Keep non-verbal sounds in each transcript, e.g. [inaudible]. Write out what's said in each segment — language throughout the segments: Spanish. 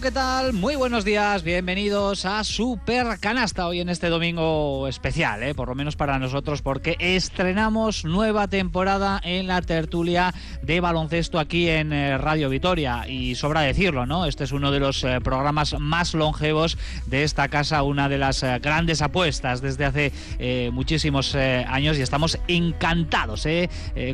¿qué tal? Muy buenos días, bienvenidos a Super Canasta hoy en este domingo especial, ¿eh? por lo menos para nosotros, porque estrenamos nueva temporada en la tertulia de baloncesto aquí en eh, Radio Vitoria. Y sobra decirlo, ¿no? Este es uno de los eh, programas más longevos de esta casa, una de las grandes apuestas desde hace muchísimos años y estamos encantados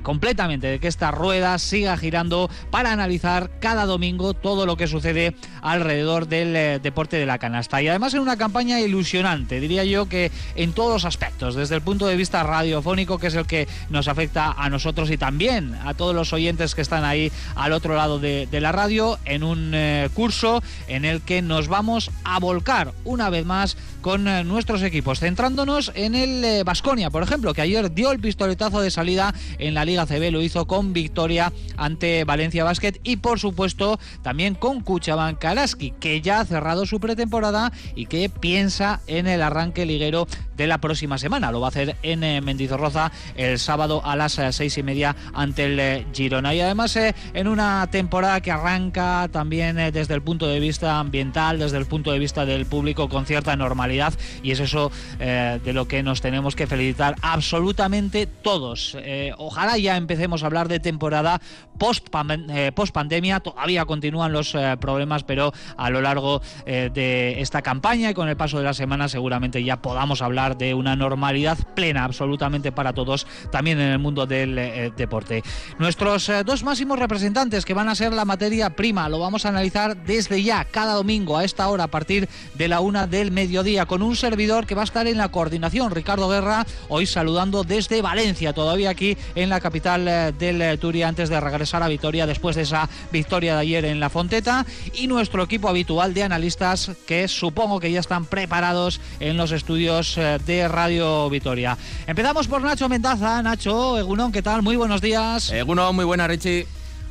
completamente de que esta rueda siga girando para analizar cada domingo todo lo que sucede alrededor del eh, deporte de la canasta. Y además en una campaña ilusionante, diría yo que en todos los aspectos, desde el punto de vista radiofónico, que es el que nos afecta a nosotros y también a todos los oyentes que están ahí al otro lado de, de la radio, en un eh, curso en el que nos vamos a volcar una vez más con eh, nuestros equipos, centrándonos en el Vasconia, por ejemplo, que ayer dio el pistoletazo de salida en la Liga CB, lo hizo con victoria ante Valencia Basket y por supuesto también con Cuchaban Karaski, que ya ha cerrado su pretemporada y que piensa en el arranque liguero de la próxima semana. Lo va a hacer en eh, Mendizorroza el sábado a las eh, seis y media ante el eh, Girona. Y además en una temporada que arranca también desde el punto de vista ambiental, desde el punto de vista del público con cierta normalidad y es eso de lo que nos tenemos que felicitar absolutamente todos. Ojalá ya empecemos a hablar de temporada post, pandemia. Todavía continúan los problemas, pero a lo largo de esta campaña y con el paso de la semana seguramente ya podamos hablar de una normalidad plena absolutamente para todos, también en el mundo del eh, deporte. Nuestros eh, dos máximos representantes que van a ser la materia prima, lo vamos a analizar desde ya, cada domingo a esta hora, a partir de la una del mediodía, con un servidor que va a estar en la coordinación, Ricardo Guerra, hoy saludando desde Valencia, todavía aquí en la capital eh, del eh, Turia, antes de regresar a Vitoria después de esa victoria de ayer en la Fonteta, y nuestro equipo habitual de analistas que supongo que ya están preparados en los estudios de Radio Vitoria. Empezamos por Nacho Mendaza. Nacho, Egunón, ¿qué tal? Muy buenos días. Egunon, muy buena, Richie.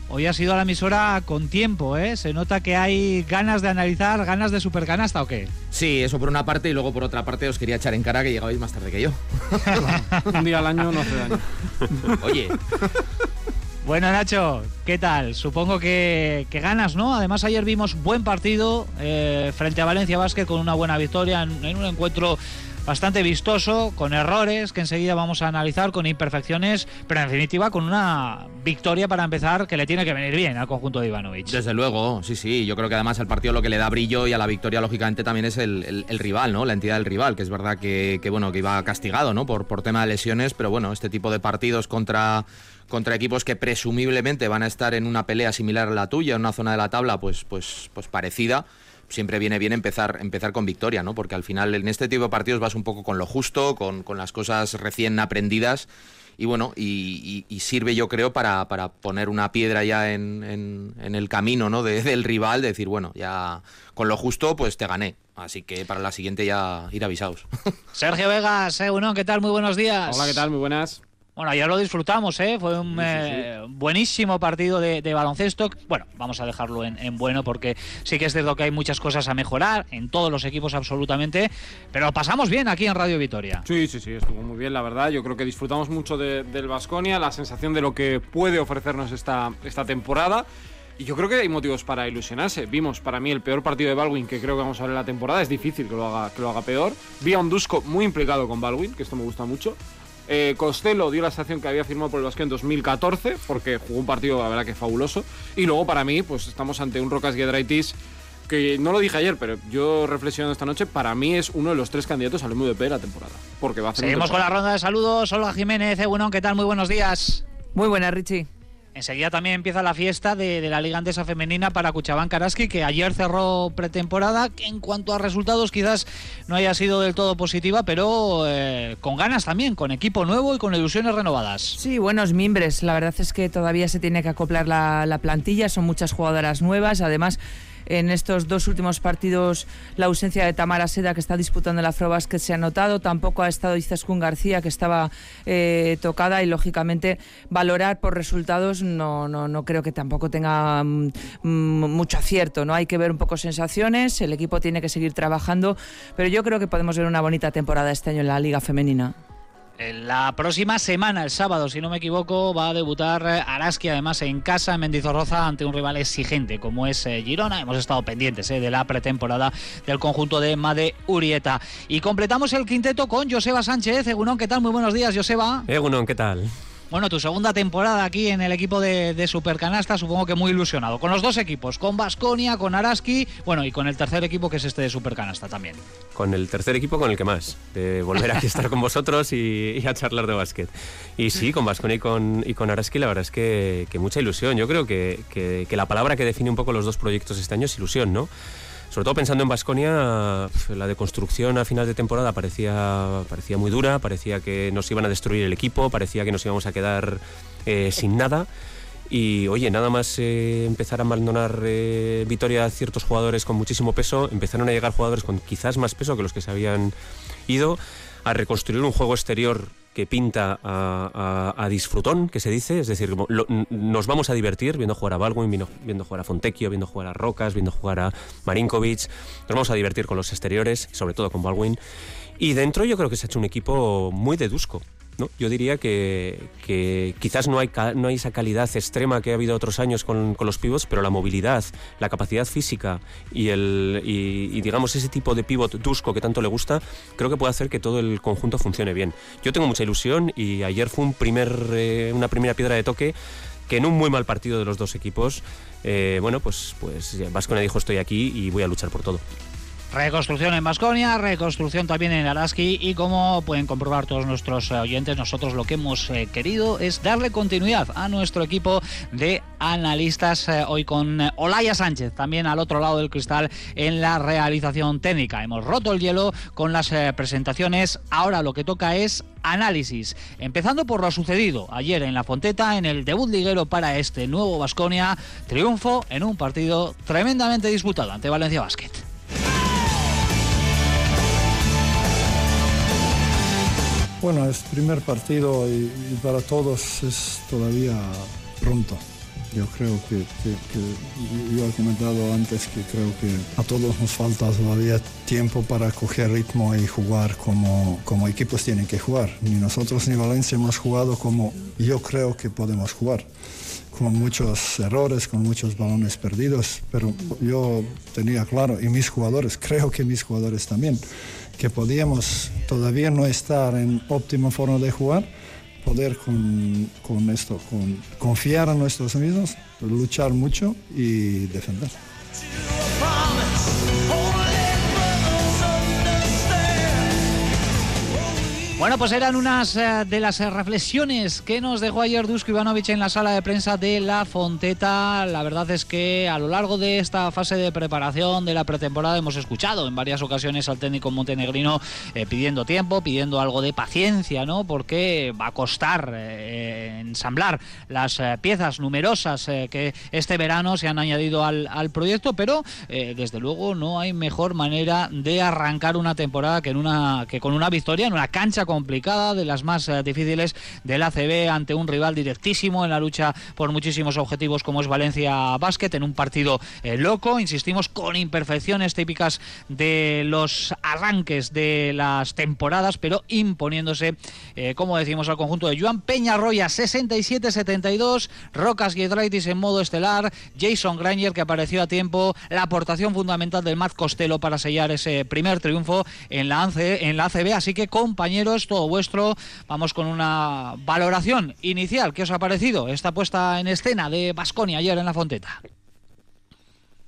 Hoy ha sido a la emisora con tiempo, ¿eh? Se nota que hay ganas de analizar, ganas de supercanasta o qué. Sí, eso por una parte y luego por otra parte os quería echar en cara que llegabais más tarde que yo. [laughs] Un día al año no hace daño. [laughs] Oye, Bueno, Nacho, ¿qué tal? Supongo que, que ganas, ¿no? Además, ayer vimos buen partido eh, frente a Valencia Basket con una buena victoria en, en un encuentro bastante vistoso, con errores que enseguida vamos a analizar, con imperfecciones, pero en definitiva con una victoria para empezar que le tiene que venir bien al conjunto de Ivanovic. desde luego, sí, sí. Yo creo que además al partido lo que le da brillo y a la victoria, lógicamente, también es el, rival, ¿no? La entidad del rival, que es verdad que, que, bueno, que iba castigado, ¿no? Por, por tema de lesiones, pero bueno, este tipo de partidos contra contra equipos que presumiblemente van a estar en una pelea similar a la tuya, en una zona de la tabla pues, pues, pues parecida, siempre viene bien empezar, empezar con victoria, ¿no? Porque al final en este tipo de partidos vas un poco con lo justo, con, con las cosas recién aprendidas y bueno, y, y- y sirve yo creo para, para poner una piedra ya en, en- en el camino ¿no? de- del rival, de decir, bueno, ya con lo justo pues te gané. Así que para la siguiente ya ir avisados. Sergio Vegas, eh, bueno, ¿qué tal? Muy buenos días. Hola, ¿qué tal? Muy buenas. Bueno, ayer lo disfrutamos, ¿eh? Fue un Sí, sí, eh, buenísimo partido de, de baloncesto. Bueno, vamos a dejarlo en, en bueno porque sí que es cierto que hay muchas cosas a mejorar en todos los equipos absolutamente, pero pasamos bien aquí en Radio Vitoria. Sí, sí, sí, estuvo muy bien, la verdad. Yo creo que disfrutamos mucho de- del Vasconia, la sensación de lo que puede ofrecernos esta, esta temporada. Y yo creo que hay motivos para ilusionarse. Vimos para mí el peor partido de Baldwin que creo que vamos a ver en la temporada. Es difícil que lo haga, que lo haga peor. Vi a un Dusko muy implicado con Baldwin, que esto me gusta mucho. Eh, Costello dio la estación que había firmado por el Vasconia en 2014, porque jugó un partido, la verdad, que fabuloso. Y luego, para mí, pues estamos ante un Rocas Giedraitis que no lo dije ayer, pero yo reflexionando esta noche, para mí es uno de los tres candidatos al MVP de la temporada. Porque va a hacer Seguimos con la ronda de saludos. Olga Jiménez, Egunon, ¿qué tal? Muy buenos días. Muy buena, Richie. Enseguida también empieza la fiesta de, la Liga Andesa Femenina para Cuchabán Karaski, que ayer cerró pretemporada, que en cuanto a resultados quizás no haya sido del todo positiva, pero eh, con ganas también, con equipo nuevo y con ilusiones renovadas. Sí, buenos mimbres. La verdad es que todavía se tiene que acoplar la, la plantilla. Son muchas jugadoras nuevas. Además, en estos dos últimos partidos, la ausencia de Tamara Seda, que está disputando la Afrobasket, se ha notado. Tampoco ha estado Izaskun García, que estaba eh, tocada. Y lógicamente, valorar por resultados no, no, no creo que tampoco tenga mm, mm, mucho acierto. ¿no? Hay que ver un poco sensaciones. El equipo tiene que seguir trabajando. Pero yo creo que podemos ver una bonita temporada este año en la Liga Femenina. La próxima semana, el sábado, si no me equivoco, va a debutar eh, Araski, además en casa, en Mendizorroza, ante un rival exigente como es eh, Girona. Hemos estado pendientes eh, de la pretemporada del conjunto de Made Urieta. Y completamos el quinteto con Joseba Sánchez. Egunon, ¿qué tal? Muy buenos días, Joseba. Egunon, ¿qué tal? Bueno, tu segunda temporada aquí en el equipo de, Supercanasta, supongo que muy ilusionado. Con los dos equipos, con Basconia, con Araski, bueno, y con el tercer equipo que es este de Supercanasta también. Con el tercer equipo con el que más, de volver aquí a [laughs] estar con vosotros y, a charlar de básquet. Y sí, con Basconia y con, y con Araski, la verdad es que, mucha ilusión. Yo creo que, que la palabra que define un poco los dos proyectos este año es ilusión, ¿no? Sobre todo pensando en Basconia, la de construcción a final de temporada parecía, parecía muy dura, parecía que nos iban a destruir el equipo, parecía que nos íbamos a quedar eh, sin nada. Y oye, nada más eh, empezar a abandonar eh, Vitoria ciertos jugadores con muchísimo peso, empezaron a llegar jugadores con quizás más peso que los que se habían ido, a reconstruir un juego exterior que pinta a, disfrutón, que se dice, es decir, nos vamos a divertir viendo jugar a Baldwin, viendo, viendo, jugar a Fontecchio, viendo jugar a Rocas, viendo jugar a Marinkovic, nos vamos a divertir con los exteriores, sobre todo con Baldwin. Y dentro yo creo que se ha hecho un equipo muy de. Yo diría que, quizás no hay, no hay esa calidad extrema que ha habido otros años con, los pivots, pero la movilidad, la capacidad física y, el, y, digamos ese tipo de pivot dusco que tanto le gusta, creo que puede hacer que todo el conjunto funcione bien. Yo tengo mucha ilusión y ayer fue un primer, eh, una primera piedra de toque que en un muy mal partido de los dos equipos, eh, bueno, pues, pues Vascona dijo estoy aquí y voy a luchar por todo. Reconstrucción en Basconia, reconstrucción también en Araski y como pueden comprobar todos nuestros eh, oyentes, nosotros lo que hemos eh, querido es darle continuidad a nuestro equipo de analistas eh, hoy con Olaya Sánchez, también al otro lado del cristal en la realización técnica. Hemos roto el hielo con las presentaciones, ahora lo que toca es análisis, empezando por lo sucedido ayer en la Fonteta en el debut liguero para este nuevo Basconia, triunfo en un partido tremendamente disputado ante Valencia Basket. Bueno, es primer partido y, para todos es todavía pronto. Yo creo que, yo he comentado antes que creo que a todos nos falta todavía tiempo para coger ritmo y jugar como, como equipos tienen que jugar. Ni nosotros ni Valencia hemos jugado como yo creo que podemos jugar con muchos errores, con muchos balones perdidos, pero yo tenía claro, y mis jugadores, creo que mis jugadores también, que podíamos todavía no estar en óptima forma de jugar, poder con, con esto, con, confiar en nuestros mismos, luchar mucho y defender. Bueno, pues eran unas eh, de las eh, reflexiones que nos dejó ayer Dusko Ivanovic en la sala de prensa de La Fonteta. La verdad es que a lo largo de esta fase de preparación de la pretemporada hemos escuchado en varias ocasiones al técnico montenegrino eh, pidiendo tiempo, pidiendo algo de paciencia, ¿no? Porque va a costar ensamblar las piezas numerosas que este verano se han añadido al, al proyecto, pero desde luego no hay mejor manera de arrancar una temporada que, en una, que con una victoria en una cancha complicada, de las más eh, difíciles del ACB ante un rival directísimo en la lucha por muchísimos objetivos como es Valencia Basket, en un partido eh, loco, insistimos, con imperfecciones típicas de los arranques de las temporadas, pero imponiéndose, eh, como decimos, al conjunto de Joan Peñarroya. 67-72, Rocas Giedraitis en modo estelar, Jason Granger que apareció a tiempo, la aportación fundamental del Matt Costello para sellar ese primer triunfo en la, en la ACB, así que compañeros, todo vuestro. Vamos con una valoración inicial. ¿Qué os ha parecido esta puesta en escena de Basconia ayer en la Fonteta?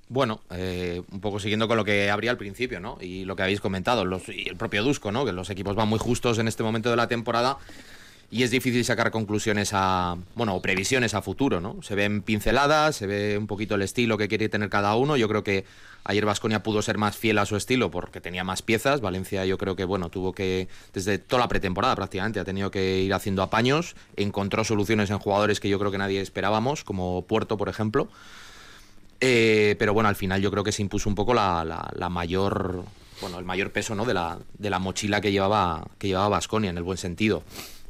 Bueno, eh, un poco siguiendo con lo que habría al principio, ¿no? Y lo que habéis comentado, los, y el propio Dusko, ¿no? Que los equipos van muy justos en este momento de la temporada y es difícil sacar conclusiones a, bueno, o previsiones a futuro, ¿no? Se ven pinceladas, se ve un poquito el estilo que quiere tener cada uno. Yo creo que ayer Vasconia pudo ser más fiel a su estilo porque tenía más piezas. Valencia yo creo que, bueno, tuvo que, desde toda la pretemporada prácticamente, ha tenido que ir haciendo apaños. Encontró soluciones en jugadores que yo creo que nadie esperábamos, como Puerto, por ejemplo. Eh, pero bueno, al final yo creo que se impuso un poco la, la, mayor, bueno, el mayor peso, ¿no? De la, de la mochila que llevaba, que llevaba Vasconia, en el buen sentido.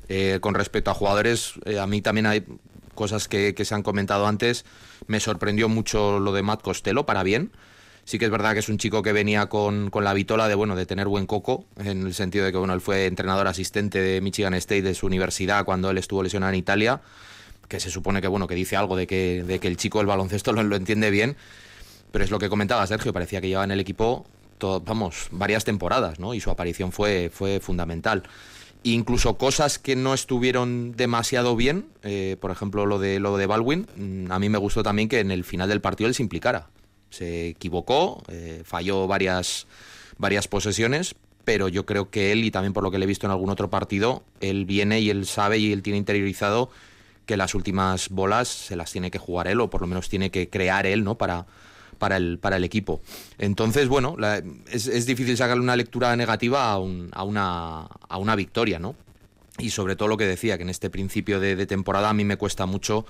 Eh, con respecto a jugadores, eh, a mí también hay cosas que, se han comentado antes. Me sorprendió mucho lo de Matt Costello, para bien. Sí que es verdad que es un chico que venía con, la vitola de bueno de tener buen coco, en el sentido de que bueno, él fue entrenador asistente de Michigan State de su universidad cuando él estuvo lesionado en Italia, que se supone que bueno, que dice algo de que, de que el chico el baloncesto [laughs] lo, lo entiende bien, pero es lo que comentaba Sergio, parecía que llevaba en el equipo vamos, varias temporadas, ¿no? Y su aparición fue, fue fundamental incluso cosas que no estuvieron demasiado bien, eh, por ejemplo lo de lo de Baldwin, mm, a mí me gustó también que en el final del partido él se implicara. Se equivocó, eh, falló varias, varias posesiones, pero yo creo que él, y también por lo que le he visto en algún otro partido, él viene y él sabe y él tiene interiorizado que las últimas bolas se las tiene que jugar él, o por lo menos tiene que crear él, ¿no? Para, para el, para el equipo. Entonces, bueno, es, difícil sacarle una lectura negativa a, una, a una victoria, ¿no? Y sobre todo lo que decía, que en este principio de, temporada a mí me cuesta mucho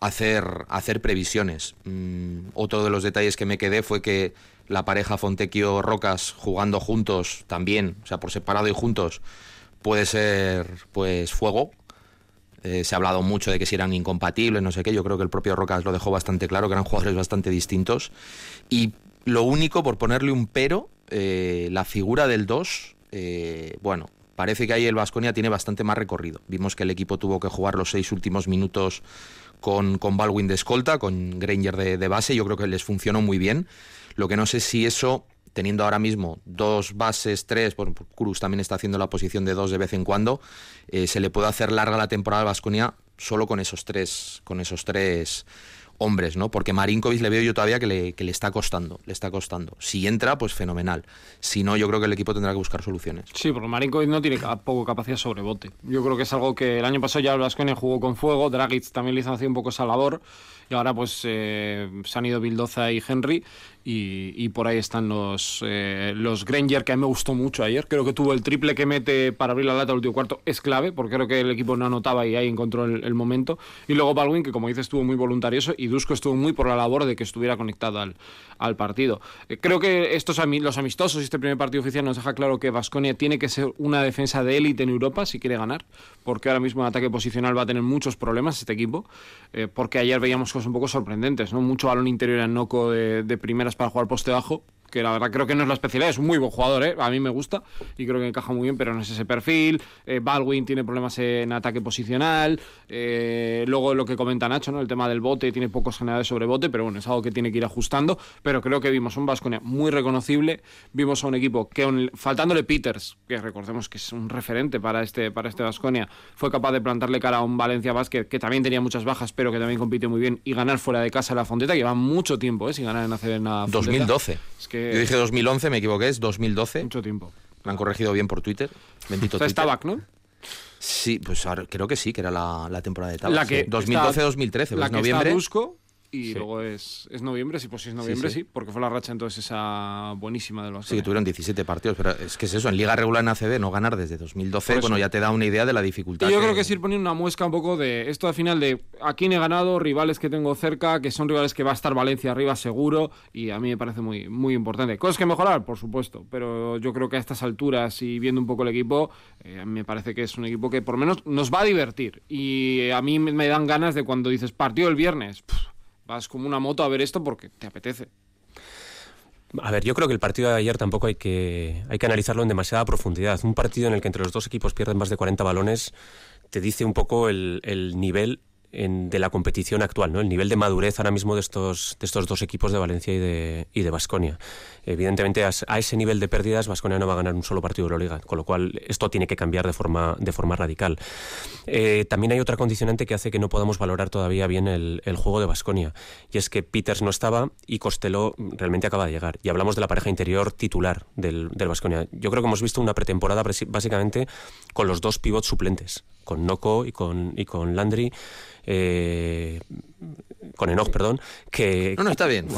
hacer, hacer previsiones. Mm, otro de los detalles que me quedé fue que la pareja Fontecchio-Rocas jugando juntos también, o sea, por separado y juntos, puede ser pues fuego, eh, se ha hablado mucho de que si eran incompatibles, no sé qué. Yo creo que el propio Rocas lo dejó bastante claro, que eran jugadores bastante distintos. Y lo único, por ponerle un pero, eh, la figura del 2, eh, bueno, parece que ahí el Vasconia tiene bastante más recorrido. Vimos que el equipo tuvo que jugar los seis últimos minutos con, con Baldwin de escolta, con Granger de, de base. Yo creo que les funcionó muy bien. Lo que no sé si eso teniendo ahora mismo dos bases, tres, bueno, Cruz también está haciendo la posición de dos de vez en cuando, eh, se le puede hacer larga la temporada al Vasconia solo con esos tres, con esos tres hombres, ¿no? Porque Marinkovic le veo yo todavía que le, que le está costando, le está costando. Si entra, pues fenomenal. Si no, yo creo que el equipo tendrá que buscar soluciones. Sí, porque Marinkovic no tiene poco capacidad sobre bote. Yo creo que es algo que el año pasado ya el Vasconia jugó con fuego, Dragic también le hizo hacer un poco esa labor y ahora pues eh, se han ido Bildoza y Henry y, por ahí están los, eh, los Granger, que a mí me gustó mucho ayer. Creo que tuvo el triple que mete para abrir la lata al último cuarto, es clave, porque creo que el equipo no anotaba y ahí encontró el, momento. Y luego Baldwin, que como dices, estuvo muy voluntarioso, y Dusko estuvo muy por la labor de que estuviera conectado al, al partido. Eh, creo que estos los amistosos y este primer partido oficial nos deja claro que Vasconia tiene que ser una defensa de élite en Europa si quiere ganar, porque ahora mismo en ataque posicional va a tener muchos problemas este equipo, eh, porque ayer veíamos cosas un poco sorprendentes, ¿no? Mucho balón interior en Noco de, de primeras para jugar poste bajo, que la verdad creo que no es la especialidad, es un muy buen jugador, ¿eh? a mí me gusta y creo que encaja muy bien, pero no es ese perfil. Eh, Baldwin tiene problemas en ataque posicional. Eh, luego lo que comenta Nacho, ¿no? el tema del bote, tiene pocos generales sobre bote, pero bueno, es algo que tiene que ir ajustando. Pero creo que vimos un Vasconia muy reconocible. Vimos a un equipo que, faltándole Peters, que recordemos que es un referente para este para este Vasconia, fue capaz de plantarle cara a un Valencia Basket que también tenía muchas bajas, pero que también compite muy bien y ganar fuera de casa la Fonteta, que lleva mucho tiempo ¿eh? sin ganar en ACB Fonteta. 2012. Es que yo dije 2011, me equivoqué, es 2012. Mucho tiempo. Me han corregido bien por Twitter. Bendito Twitter. Está ¿no? Sí, pues creo que sí, que era la, temporada de Tabac. 2012-2013, pues la que noviembre. Está y luego es, es, noviembre, sí, pues sí es noviembre, sí, porque fue la racha entonces esa buenísima de los. Sí, tuvieron 17 partidos, pero es que es eso, en Liga Regular en ACB no ganar desde 2012, bueno, ya te da una idea de la dificultad. Y yo creo que es ir poniendo una muesca un poco de esto al final de a quién he ganado, rivales que tengo cerca, que son rivales que va a estar Valencia arriba seguro, y a mí me parece muy, muy importante. Cosas que mejorar, por supuesto, pero yo creo que a estas alturas y viendo un poco el equipo, eh, me parece que es un equipo que por lo menos nos va a divertir. Y a mí me dan ganas de cuando dices partido el viernes vas como una moto a ver esto porque te apetece. A ver, yo creo que el partido de ayer tampoco hay que, hay que analizarlo en demasiada profundidad. Un partido en el que entre los dos equipos pierden más de 40 balones te dice un poco el, el nivel de la competición actual, ¿no? El nivel de madurez ahora mismo de estos, de estos dos equipos de Valencia y de, y de Basconia. Evidentemente, a, ese nivel de pérdidas, Basconia no va a ganar un solo partido de la Liga, con lo cual esto tiene que cambiar de forma, de forma radical. Eh, también hay otra condicionante que hace que no podamos valorar todavía bien el, juego de Basconia, y es que Peters no estaba y Costello realmente acaba de llegar. Y hablamos de la pareja interior titular del Basconia. Yo creo que hemos visto una pretemporada básicamente con los dos pivots suplentes, con Noco y con, y con Landry eh, con Enoch, perdón, que... No, no, está bien. [laughs]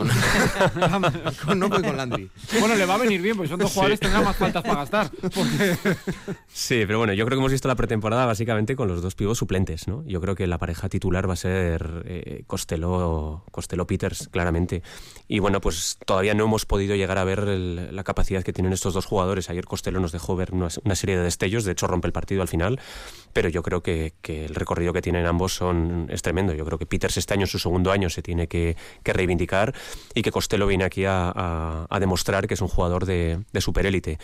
Con, con con Landry. Bueno, le va a venir bien, porque son dos jugadores que tendrán más faltas para gastar. Sí, pero bueno, yo creo que hemos visto la pretemporada básicamente con los dos pibos suplentes, ¿no? Yo creo que la pareja titular va a ser eh, Costello, Peters, claramente. Y bueno, pues todavía no hemos podido llegar a ver la capacidad que tienen estos dos jugadores. Ayer Costello nos dejó ver una, serie de destellos, de hecho rompe el partido al final, pero yo creo que, que el recorrido que tienen ambos son es tremendo. Yo creo que Peters este en su segundo año, se tiene que, reivindicar y que Costello viene aquí a, demostrar que es un jugador de, de superélite.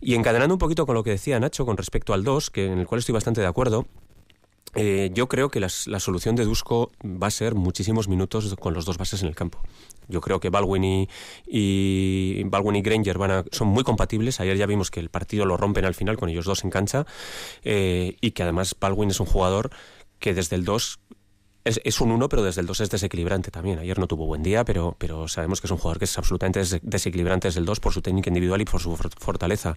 Y encadenando un poquito con lo que decía Nacho con respecto al 2, que en el cual estoy bastante de acuerdo, eh, yo creo que la solución de Dusko va a ser muchísimos minutos con los dos bases en el campo. Yo creo que Baldwin y, y, Baldwin y Granger van a, son muy compatibles. Ayer ya vimos que el partido lo rompen al final con ellos dos en cancha eh, y que además Baldwin es un jugador que desde el 2 es, un 1, pero desde el 2 es desequilibrante también. Ayer no tuvo buen día, pero, pero sabemos que es un jugador que es absolutamente desequilibrante desde el 2 por su técnica individual y por su fortaleza.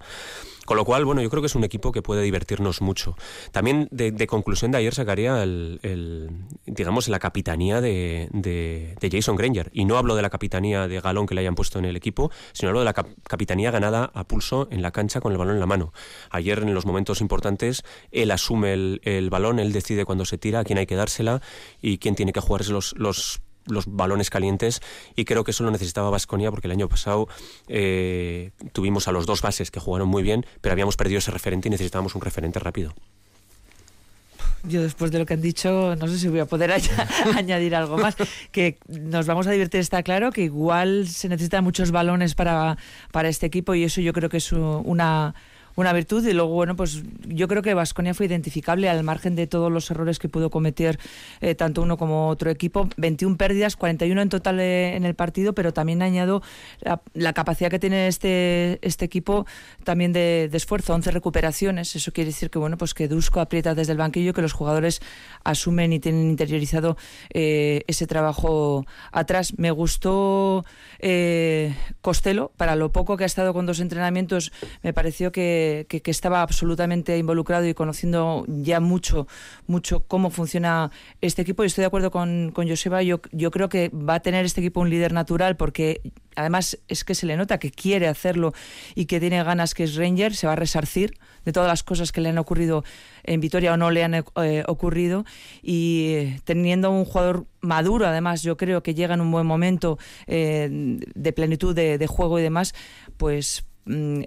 Con lo cual, bueno, yo creo que es un equipo que puede divertirnos mucho. También de, conclusión de ayer sacaría el, digamos, la capitanía de, de, Jason Granger. Y no hablo de la capitanía de galón que le hayan puesto en el equipo, sino hablo de la capitanía ganada a pulso en la cancha con el balón en la mano. Ayer, en los momentos importantes, él asume el, el balón, él decide cuándo se tira, a quién hay que dársela y quién tiene que jugarse los, los los balones calientes y creo que eso lo necesitaba Vasconia porque el año pasado eh, tuvimos a los dos bases que jugaron muy bien, pero habíamos perdido ese referente y necesitábamos un referente rápido. Yo después de lo que han dicho, no sé si voy a poder [laughs] [laughs] añadir algo más. Que nos vamos a divertir, está claro, que igual se necesitan muchos balones para, para este equipo y eso yo creo que es una una virtud y luego, bueno, pues yo creo que Vasconia fue identificable al margen de todos los errores que pudo cometer eh, tanto uno como otro equipo. 21 pérdidas, 41 en total eh, en el partido, pero también añado la, capacidad que tiene este, este equipo también de, esfuerzo, 11 recuperaciones. Eso quiere decir que, bueno, pues que Dusko aprieta desde el banquillo, que los jugadores asumen y tienen interiorizado eh, ese trabajo atrás. Me gustó Costello, para lo poco que ha estado con dos entrenamientos, me pareció que que, estaba absolutamente involucrado y conociendo ya mucho, mucho cómo funciona este equipo. Y estoy de acuerdo con, con Joseba. Yo, yo creo que va a tener este equipo un líder natural porque además es que se le nota que quiere hacerlo y que tiene ganas que es Ranger, se va a resarcir de todas las cosas que le han ocurrido en Vitoria o no le han eh, ocurrido y eh, teniendo un jugador maduro además yo creo que llega en un buen momento eh, de plenitud de, de, juego y demás pues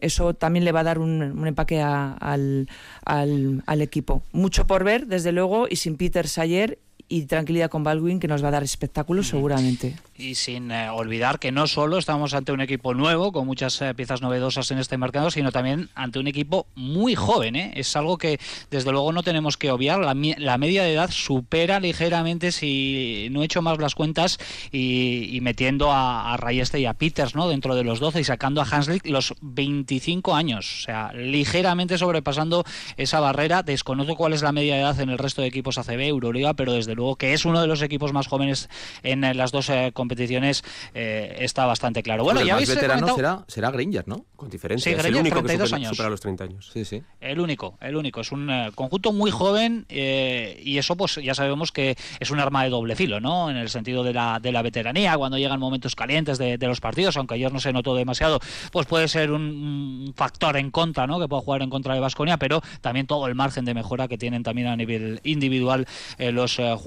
eso también le va a dar un, empaque al, al, equipo. Mucho por ver, desde luego, y sin Peter Sayer y tranquilidad con Baldwin, que nos va a dar espectáculos seguramente y sin eh, olvidar que no solo estamos ante un equipo nuevo, con muchas eh, piezas novedosas en este mercado, sino también ante un equipo muy joven. ¿eh? Es algo que desde luego no tenemos que obviar. La, media de edad supera ligeramente, si no he hecho más las cuentas, y, metiendo a, a Rayeste y a Peters ¿no? dentro de los 12 y sacando a Hanslick los 25 años. O sea, ligeramente sobrepasando esa barrera. Desconozco cuál es la media de edad en el resto de equipos ACB, Euroliga, pero desde luego que es uno de los equipos más jóvenes en las dos competiciones competiciones eh, está bastante claro. Bueno, ya el más veterano será, será Granger, ¿no? Con diferencia. Sí, es el único que supera, años. los 30 años. Sí, sí. El único, el único. Es un eh, conjunto muy joven eh, y eso pues ya sabemos que es un arma de doble filo, ¿no? En el sentido de la, de la veteranía, cuando llegan momentos calientes de, los partidos, aunque ayer no se notó demasiado, pues puede ser un, factor en contra, ¿no? Que pueda jugar en contra de Vasconia, pero también todo el margen de mejora que tienen también a nivel individual los jugadores,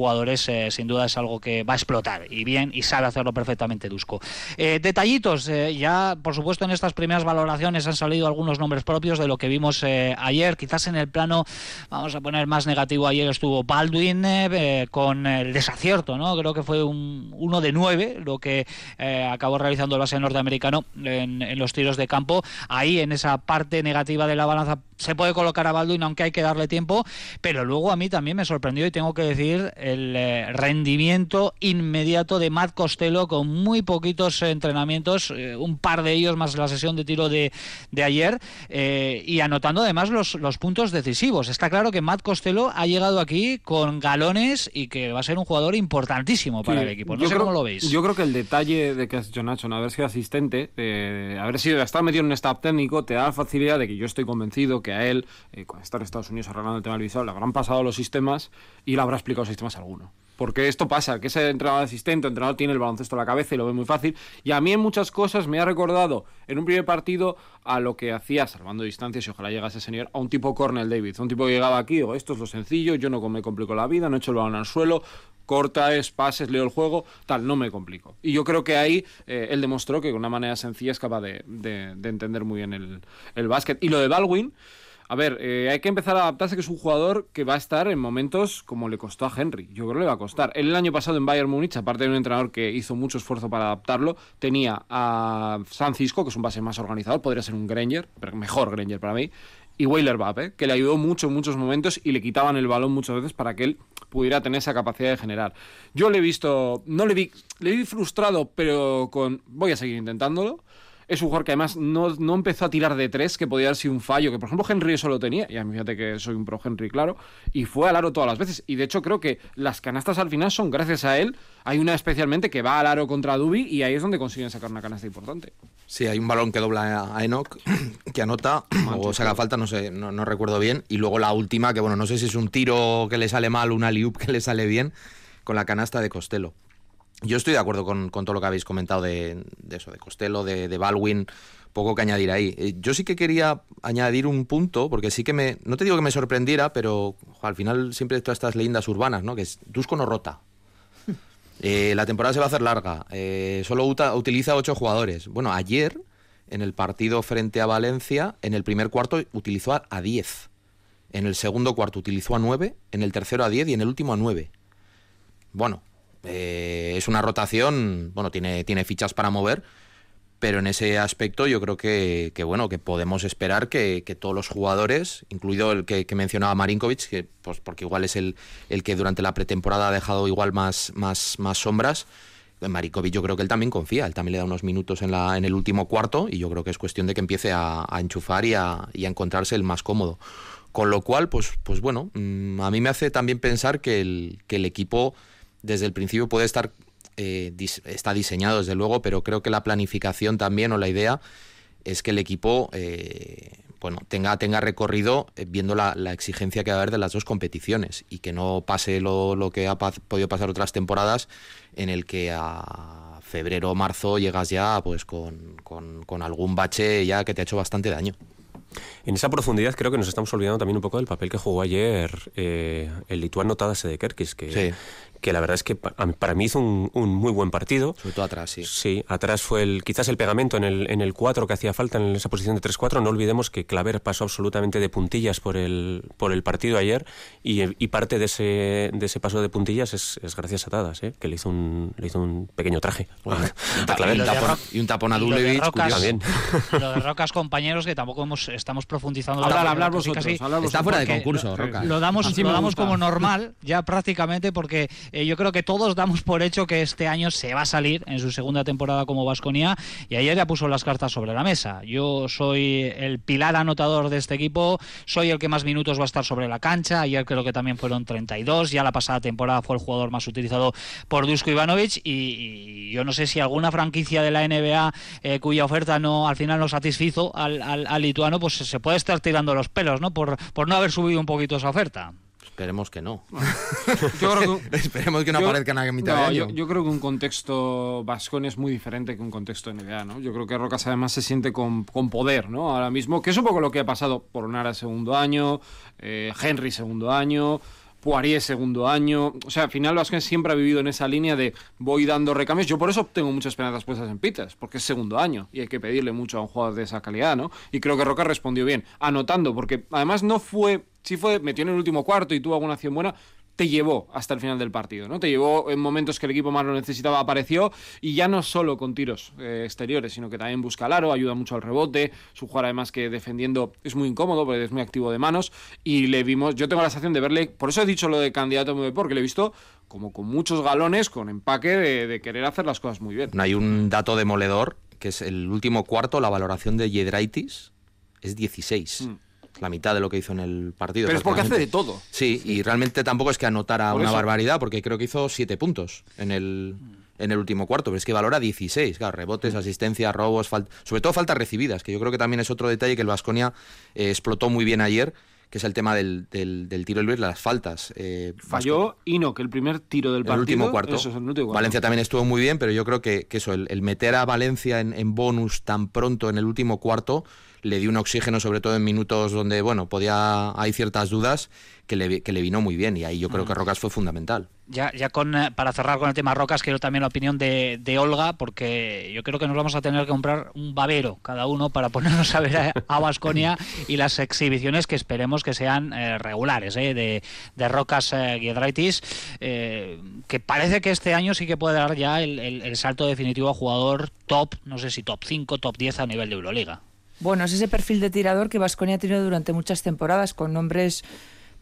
sin duda es algo que va a explotar y bien y sabe hacerlo perfectamente Dusko. Eh, detallitos, eh, ya por supuesto en estas primeras valoraciones han salido algunos nombres propios de lo que vimos eh, ayer, quizás en el plano, vamos a poner más negativo, ayer estuvo Baldwin con el desacierto, ¿no? Creo que fue un uno de nueve lo que acabó realizando el base norteamericano en, en los tiros de campo. Ahí en esa parte negativa de la balanza se puede colocar a Baldwin aunque hay que darle tiempo, pero luego a mí también me sorprendió y tengo que decir el rendimiento inmediato de Matt Costello con muy poquitos entrenamientos, eh, un par de ellos más la sesión de tiro de, de ayer, eh, y anotando además los, los puntos decisivos. Está claro que Matt Costello ha llegado aquí con galones y que va a ser un jugador importantísimo para el equipo. No sé cómo lo veis. Yo creo que el detalle de que has hecho Nacho, haber sido asistente, de haber sido estar metido en un staff técnico, te da la facilidad de que yo estoy convencido que a él, eh, con estar en Estados Unidos arreglando el tema del visado, le habrán pasado los sistemas y le habrá explicado los sistemas alguno. Porque esto pasa, que ese entrenador asistente, entrenador tiene el baloncesto a la cabeza y lo ve muy fácil. Y a mí en muchas cosas me ha recordado en un primer partido a lo que hacía, salvando distancias, y ojalá llegase ese señor, a un tipo Cornel David. Un tipo que llegaba aquí, digo, esto es lo sencillo, yo no me complico la vida, no echo el balón al suelo, corta, es, pases, leo el juego, tal, no me complico. Y yo creo que ahí eh, él demostró que de una manera sencilla es capaz de, entender muy bien el, el básquet. Y lo de Baldwin A ver, eh, hay que empezar a adaptarse que es un jugador que va a estar en momentos como le costó a Henry. Yo creo que le va a costar. Él el año pasado en Bayern Múnich, aparte de un entrenador que hizo mucho esfuerzo para adaptarlo, tenía a Francisco, que es un base más organizador, podría ser un Granger, pero mejor Granger para mí, y Weiler ¿eh? que le ayudó mucho en muchos momentos y le quitaban el balón muchas veces para que él pudiera tener esa capacidad de generar. Yo le he visto, no le vi, le vi frustrado, pero con voy a seguir intentándolo. Es un jugador que además no, no, empezó a tirar de tres, que podía haber sido un fallo, que por ejemplo Henry eso lo tenía, y a mí fíjate que soy un pro Henry, claro, y fue al aro todas las veces. Y de hecho creo que las canastas al final son gracias a él. Hay una especialmente que va al aro contra Dubi y ahí es donde consiguen sacar una canasta importante. Sí, hay un balón que dobla a Enoch, [clears throat] que anota, o saca falta, no sé, no, no, recuerdo bien. Y luego la última, que bueno, no sé si es un tiro que le sale mal, una liup que le sale bien, con la canasta de Costello. Yo estoy de acuerdo con, todo lo que habéis comentado de, eso, de Costello, de, de, Baldwin, poco que añadir ahí. Eh, yo sí que quería añadir un punto, porque sí que me, no te digo que me sorprendiera, pero al final siempre todas estas leyendas urbanas, ¿no? Que es Dusko no rota. [laughs] Eh, la temporada se va a hacer larga, eh, solo utiliza ocho jugadores. Bueno, ayer, en el partido frente a Valencia, en el primer cuarto utilizó a, diez. En el segundo cuarto utilizó a nueve, en el tercero a diez y en el último a nueve. Bueno, eh, es una rotación, bueno, tiene, tiene fichas para mover, pero en ese aspecto yo creo que, bueno, que podemos esperar que, todos los jugadores, incluido el que, mencionaba Marinkovic, que, pues porque igual es el, el que durante la pretemporada ha dejado igual más, más, más sombras, Marinkovic yo creo que él también confía, él también le da unos minutos en, la, en el último cuarto y yo creo que es cuestión de que empiece a, enchufar y a, a encontrarse el más cómodo. Con lo cual, pues, pues bueno, mm, a mí me hace también pensar que el, que el equipo desde el principio puede estar, eh, está diseñado desde luego, pero creo que la planificación también o la idea es que el equipo eh, bueno, tenga, tenga recorrido eh, viendo la, exigencia que va a haber de las dos competiciones y que no pase lo, lo que ha podido pasar otras temporadas en el que a febrero o marzo llegas ya pues con, con, algún bache ya que te ha hecho bastante daño. En esa profundidad creo que nos estamos olvidando también un poco del papel que jugó ayer el lituano Tadas de Kerkis, que, sí que la verdad es que para mí hizo un, muy buen partido. Sobre todo atrás, sí. Sí, atrás fue el, quizás el pegamento en el, en el 4 que hacía falta en esa posición de 3-4. No olvidemos que Claver pasó absolutamente de puntillas por el, por el partido ayer y, parte de ese, de ese paso de puntillas es, gracias a Tadas, ¿eh? que le hizo, un, le hizo un pequeño traje. y, un tapón, a Dulevich. También. Lo de Rocas, compañeros, que tampoco hemos, estamos profundizando. Hablar, hablar vosotros, Está fuera de concurso, Rocas. Lo damos, lo damos como normal, ya prácticamente, porque eh, yo creo que todos damos por hecho que este año se va a salir en su segunda temporada como Vasconía y ayer ya puso las cartas sobre la mesa. Yo soy el pilar anotador de este equipo, soy el que más minutos va a estar sobre la cancha, ayer creo que también fueron 32, ya la pasada temporada fue el jugador más utilizado por Dusko Ivanovic y, yo no sé si alguna franquicia de la NBA eh, cuya oferta no al final no satisfizo al, al, lituano, pues se puede estar tirando los pelos, ¿no? Por, por no haber subido un poquito esa oferta. Esperemos que no. [laughs] yo creo que, [laughs] Esperemos que no aparezca en mitad de año. Yo, creo que un contexto vascón es muy diferente que un contexto NBA, ¿no? Yo creo que Rocas además se siente con, con, poder, ¿no? Ahora mismo, que es un poco lo que ha pasado por Nara segundo año, eh, Henry segundo año. Poirier segundo año. O sea, al final Vasquez siempre ha vivido en esa línea de voy dando recambios. Yo por eso tengo muchas esperanzas puestas en Peters, porque es segundo año y hay que pedirle mucho a un jugador de esa calidad, ¿no? Y creo que Roca respondió bien, anotando, porque además no fue, sí fue, metió en el último cuarto y tuvo alguna acción buena, te llevó hasta el final del partido, ¿no? Te llevó en momentos que el equipo más lo necesitaba, apareció y ya no solo con tiros eh, exteriores, sino que también busca el aro, ayuda mucho al rebote, su jugador además que defendiendo es muy incómodo porque es muy activo de manos y le vimos, yo tengo la sensación de verle, por eso he dicho lo de candidato a porque le he visto como con muchos galones, con empaque de, querer hacer las cosas muy bien. Hay un dato demoledor que es el último cuarto, la valoración de Yedraitis es 16 la mitad de lo que hizo en el partido. Pero es porque hace de todo. Sí, y realmente tampoco es que anotara una barbaridad, porque creo que hizo siete puntos en el, en el último cuarto, pero es que valora 16, claro, rebotes, mm. asistencia, robos, sobre todo faltas recibidas, que yo creo que también es otro detalle que el Vasconia eh, explotó muy bien ayer que es el tema del, del, tiro libre, las faltas. Eh, Falló y no, que el primer tiro del partido. último cuarto. Valencia también estuvo muy bien, pero yo creo que, eso, el, meter a Valencia en, en bonus tan pronto en el último cuarto le dio un oxígeno, sobre todo en minutos donde, bueno, podía, hay ciertas dudas, que le, que le vino muy bien. Y ahí yo creo que Rocas fue fundamental. Ya, ya con, eh, para cerrar con el tema Rocas, quiero también la opinión de, de, Olga, porque yo creo que nos vamos a tener que comprar un babero cada uno para ponernos a ver a Basconia y las exhibiciones que esperemos que sean eh, regulares eh, de, de, Rocas eh, Giedraitis, eh, que parece que este año sí que puede dar ya el, el, el salto definitivo a jugador top, no sé si top 5, top 10 a nivel de Euroliga. Bueno, es ese perfil de tirador que Vasconia ha tenido durante muchas temporadas, con nombres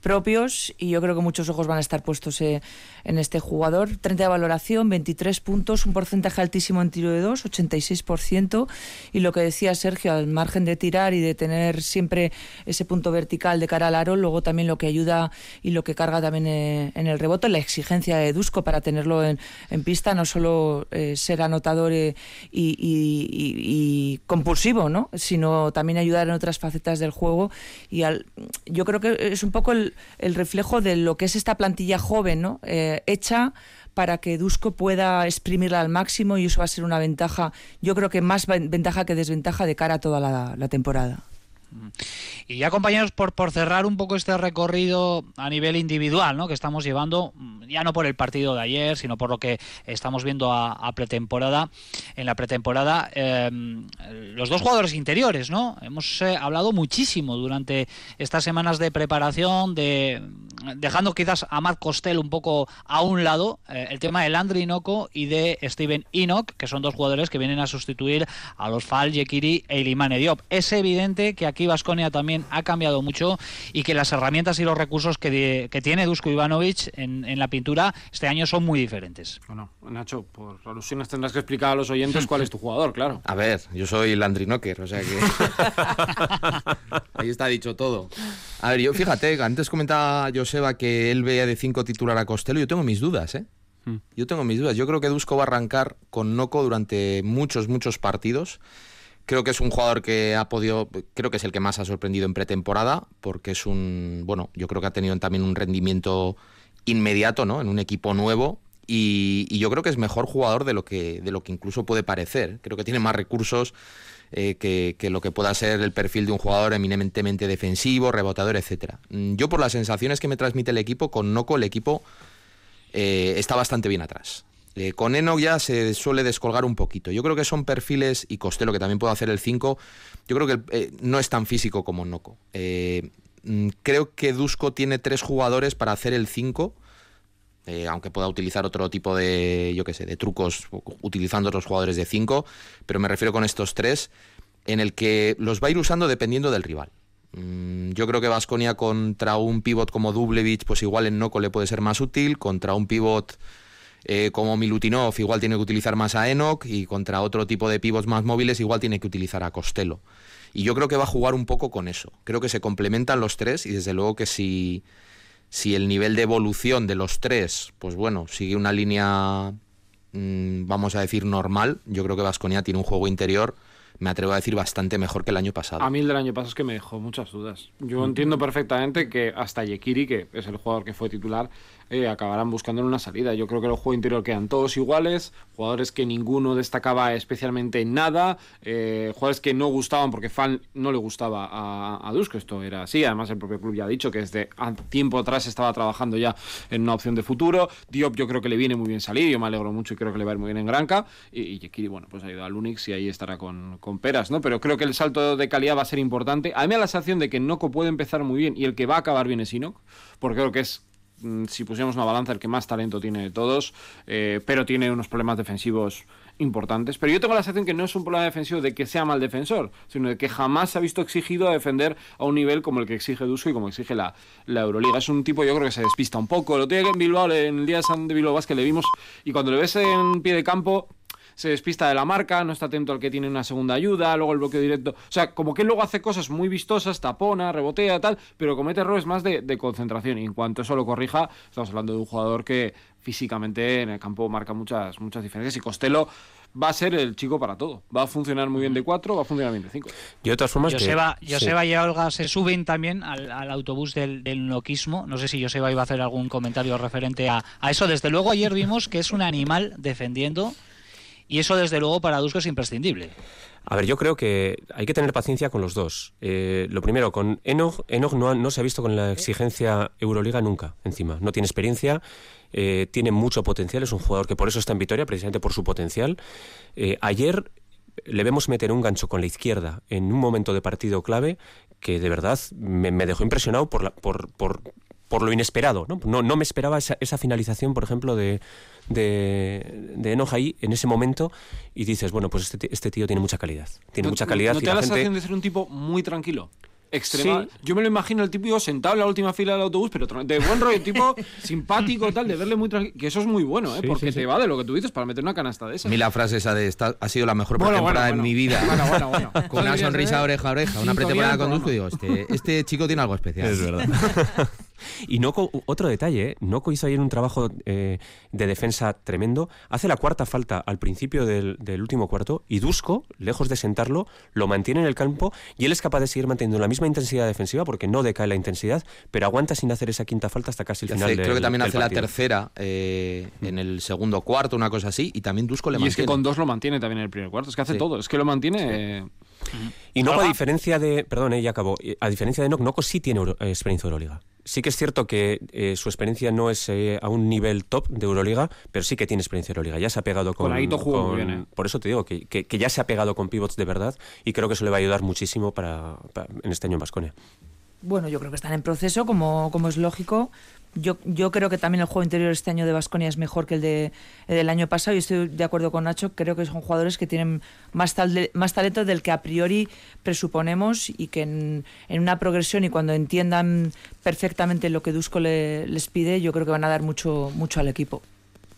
propios y yo creo que muchos ojos van a estar puestos eh, en este jugador. 30 de valoración, 23 puntos, un porcentaje altísimo en tiro de 2, 86%. Y lo que decía Sergio, al margen de tirar y de tener siempre ese punto vertical de cara al aro, luego también lo que ayuda y lo que carga también eh, en el rebote, la exigencia de Dusko para tenerlo en, pista, no solo eh, ser anotador y, y, y, y, compulsivo, ¿no? sino también ayudar en otras facetas del juego. Y al, yo creo que es un poco el, el, reflejo de lo que es esta plantilla joven, ¿no? Eh, hecha para que Dusko pueda exprimirla al máximo y eso va a ser una ventaja, yo creo que más ventaja que desventaja de cara a toda la, la temporada. Y ya compañeros, por, por cerrar un poco este recorrido a nivel individual, ¿no? Que estamos llevando, ya no por el partido de ayer, sino por lo que estamos viendo a, pretemporada, en la pretemporada, eh, los dos jugadores interiores, ¿no? Hemos eh, hablado muchísimo durante estas semanas de preparación, de dejando quizás a Matt Costello un poco a un lado, eh, el tema de Landry Inoco y de Steven Enoch, que son dos jugadores que vienen a sustituir a los Fal, Yekiri e Ilimane Diop. Es evidente que aquí Vasconia también ha cambiado mucho y que las herramientas y los recursos que, de, que tiene Dusko Ivanovic en, en, la pintura este año son muy diferentes. Bueno, Nacho, por alusiones tendrás que explicar a los oyentes cuál es tu jugador, claro. A ver, yo soy Landry Nocker, o sea que. [laughs] Ahí está dicho todo. A ver, yo fíjate, antes comentaba Joseba que él veía de 5 titular a Costello, yo tengo mis dudas, ¿eh? Yo tengo mis dudas. Yo creo que Dusko va a arrancar con Noco durante muchos, muchos partidos. Creo que es un jugador que ha podido, creo que es el que más ha sorprendido en pretemporada, porque es un, bueno, yo creo que ha tenido también un rendimiento inmediato, ¿no? En un equipo nuevo. Y, yo creo que es mejor jugador de lo que, de lo que incluso puede parecer. Creo que tiene más recursos eh, que, lo que pueda ser el perfil de un jugador eminentemente defensivo, rebotador, etcétera. Yo por las sensaciones que me transmite el equipo, con Noco el equipo eh, está bastante bien atrás. Eh, con Enoch ya se suele descolgar un poquito. Yo creo que son perfiles, y Costello, que también puede hacer el 5, yo creo que eh, no es tan físico como Noco. Eh, creo que Dusko tiene tres jugadores para hacer el 5, aunque pueda utilizar otro tipo de, yo qué sé, de trucos utilizando otros jugadores de 5, pero me refiero con estos tres, en el que los va a ir usando dependiendo del rival. Mm, yo creo que Vasconia contra un pivot como Dublevich, pues igual en Noco le puede ser más útil, contra un pivot eh, como Milutinov igual tiene que utilizar más a Enoch y contra otro tipo de pivots más móviles igual tiene que utilizar a Costello. Y yo creo que va a jugar un poco con eso. Creo que se complementan los tres y desde luego que si, si el nivel de evolución de los tres, pues bueno, sigue una línea, mmm, vamos a decir, normal, yo creo que Vasconia tiene un juego interior me atrevo a decir bastante mejor que el año pasado. A mí el del año pasado es que me dejó muchas dudas. Yo mm. entiendo perfectamente que hasta Yekiri, que es el jugador que fue titular, eh, acabarán buscando una salida. Yo creo que los juegos interior quedan todos iguales, jugadores que ninguno destacaba especialmente en nada, eh, jugadores que no gustaban porque Fan no le gustaba a, a Dusko, esto era así, además el propio club ya ha dicho que desde tiempo atrás estaba trabajando ya en una opción de futuro, Diop yo creo que le viene muy bien salir, yo me alegro mucho y creo que le va a ir muy bien en Granca, y, y Yekiri, bueno, pues ha ido al Unix y ahí estará con, con peras, ¿no? Pero creo que el salto de calidad va a ser importante. A mí me da la sensación de que Noco puede empezar muy bien y el que va a acabar bien es Inok, porque creo que es si pusiéramos una balanza, el que más talento tiene de todos, eh, pero tiene unos problemas defensivos importantes. Pero yo tengo la sensación que no es un problema defensivo de que sea mal defensor, sino de que jamás se ha visto exigido a defender a un nivel como el que exige Dusko y como exige la, la Euroliga. Es un tipo, yo creo que se despista un poco. Lo tiene que en Bilbao, en el día de San de Bilbao Basket le vimos, y cuando le ves en pie de campo, se despista de la marca, no está atento al que tiene una segunda ayuda, luego el bloqueo directo. O sea, como que luego hace cosas muy vistosas, tapona, rebotea, tal, pero comete errores más de, de concentración. Y en cuanto eso lo corrija, estamos hablando de un jugador que físicamente en el campo marca muchas, muchas diferencias. Y Costello va a ser el chico para todo. Va a funcionar muy bien de 4, va a funcionar bien de 5. Y de todas formas. Joseba, que, Joseba sí. y Olga se suben también al, al autobús del, del, noquismo. No sé si Joseba iba a hacer algún comentario referente a, a eso. Desde luego, ayer vimos que es un animal defendiendo y eso desde luego para Dusko es imprescindible. A ver, yo creo que hay que tener paciencia con los dos. Eh, lo primero, con Enoch, Enoch no, no, se ha visto con la exigencia Euroliga nunca, encima. No tiene experiencia, eh, tiene mucho potencial, es un jugador que por eso está en Vitoria, precisamente por su potencial. Eh, ayer le vemos meter un gancho con la izquierda en un momento de partido clave que de verdad me, me dejó impresionado por, la, por, por, por lo inesperado. ¿no? No, no me esperaba esa, esa, finalización, por ejemplo, de, de, de Enoja ahí en ese momento y dices, bueno, pues este, este tío tiene mucha calidad. Tiene ¿No, mucha calidad. ¿No y te da la la gente... sensación de ser un tipo muy tranquilo? Extrema. Sí. Yo me lo imagino el tipo sentado en la última fila del autobús, pero de buen rollo, tipo [laughs] simpático, tal, de verle muy tranquilo. Que eso es muy bueno, ¿eh? Sí, porque sí, te va de lo que tú dices para meter una canasta de esas. A mí la frase esa de esta ha sido la mejor Bueno, pretemporada bueno, en mi vida. Bueno, bueno, bueno. [laughs] Con una sonrisa oreja a oreja, una pretemporada con y digo, este, este chico tiene algo especial. Es verdad. [laughs] y Noco, otro detalle, ¿eh? Noco hizo ayer un trabajo eh, de defensa tremendo. Hace la cuarta falta al principio del, del, último cuarto y Dusko, lejos de sentarlo, lo mantiene en el campo y él es capaz de seguir manteniendo la misma intensidad defensiva porque no decae la intensidad, pero aguanta sin hacer esa quinta falta hasta casi el Y final hace- del creo que también del hace partido. la tercera eh, en el segundo cuarto, una cosa así, y también Dusko le Y es que mantiene. con dos lo mantiene también en el primer cuarto. Es que hace Sí. todo. Es que lo mantiene. eh, Y Noco, a diferencia de. Perdón, eh, ya acabó. A diferencia de Noco, Noco sí tiene Euro- eh, experiencia de Euroliga. Sí que es cierto que eh, su experiencia no es eh, a un nivel top de Euroliga, pero sí que tiene experiencia de Euroliga. Ya se ha pegado con. Bien, eh. Por eso te digo que, que- que ya se ha pegado con pivots de verdad y creo que eso le va a ayudar muchísimo para, para- en este año en Basconia. Bueno, yo creo que están en proceso, como, como es lógico. Yo, yo creo que también el juego interior este año de Basconia es mejor que el, de, el del año pasado y estoy de acuerdo con Nacho. Creo que son jugadores que tienen más, tal más talento del que a priori presuponemos y que en, una progresión y cuando entiendan perfectamente lo que Dusko le- les pide, yo creo que van a dar mucho, mucho al equipo.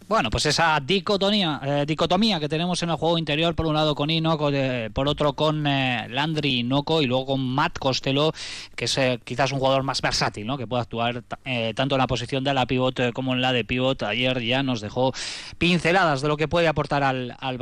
Bueno, pues esa dicotomía, eh, dicotomía que tenemos en el juego interior, por un lado con Inoco, por otro con eh, Landry Inoco y luego con Matt Costello, que es eh, quizás un jugador más versátil, ¿no? que puede actuar ta- tanto en la posición de la pivot como en la de pivot. Ayer ya nos dejó pinceladas de lo que puede aportar al, al.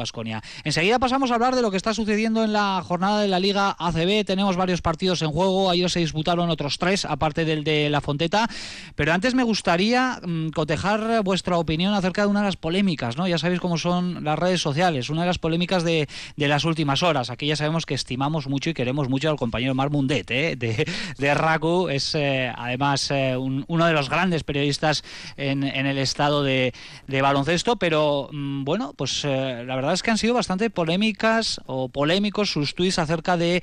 Enseguida pasamos a hablar de lo que está sucediendo en la jornada de la Liga ACB. Tenemos varios partidos en juego, ayer se disputaron otros tres, aparte del de la Fonteta. Pero antes me gustaría mm, cotejar vuestra opinión acerca de una de las polémicas, ¿no? Ya sabéis cómo son las redes sociales, una de las polémicas de, de las últimas horas. Aquí ya sabemos que estimamos mucho y queremos mucho al compañero Mar Mundet, ¿eh? de, de. Es eh, además eh, un- uno de los grandes periodistas en, en el estado de, de baloncesto, pero mm, bueno, pues eh, la verdad es que han sido bastante polémicas o polémicos sus tweets acerca de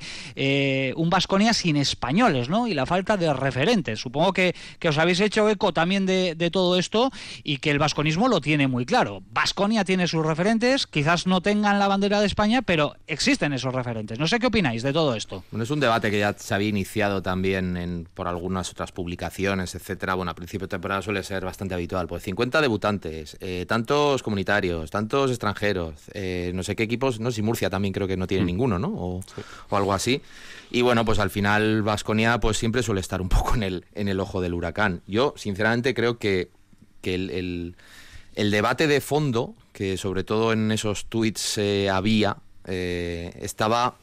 un Vasconia sin españoles, ¿no? Y la falta de referentes. Supongo que, que os habéis hecho eco también de, de todo esto y que el vasconismo lo tiene muy claro. Vasconia tiene sus referentes, quizás no tengan la bandera de España, pero existen esos referentes. No sé qué opináis de todo esto. Bueno, es un debate que ya se había iniciado también en- por algunas otras publicaciones, etcétera. Bueno, a principio de temporada suele ser bastante habitual. Pues 50 debutantes, eh, tantos comunitarios, tantos extranjeros, eh, no sé qué equipos, no sé si Murcia también creo que no tiene ninguno, ¿no? O, o algo así. Y bueno, pues al final Vasconia pues siempre suele estar un poco en el, en el ojo del huracán. Yo, sinceramente, creo que, que el, el- el debate de fondo, que sobre todo en esos tweets eh, había, eh, estaba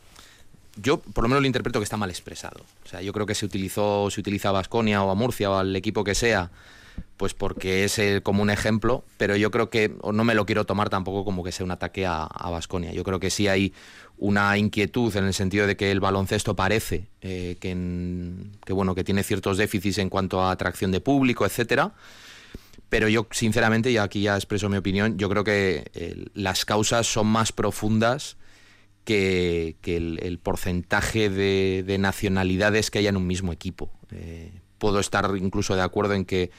yo por lo menos lo interpreto que está mal expresado. O sea, yo creo que se utilizó, se utiliza a Basconia o a Murcia o al equipo que sea, pues porque es eh, como un ejemplo, pero yo creo que, no me lo quiero tomar tampoco como que sea un ataque a Basconia. Yo creo que sí hay una inquietud en el sentido de que el baloncesto parece eh, que, en- que bueno que tiene ciertos déficits en cuanto a atracción de público, etcétera. Pero yo, sinceramente, y aquí ya expreso mi opinión, yo creo que eh, las causas son más profundas que, el, porcentaje de, de nacionalidades que haya en un mismo equipo. Eh, puedo estar incluso de acuerdo en que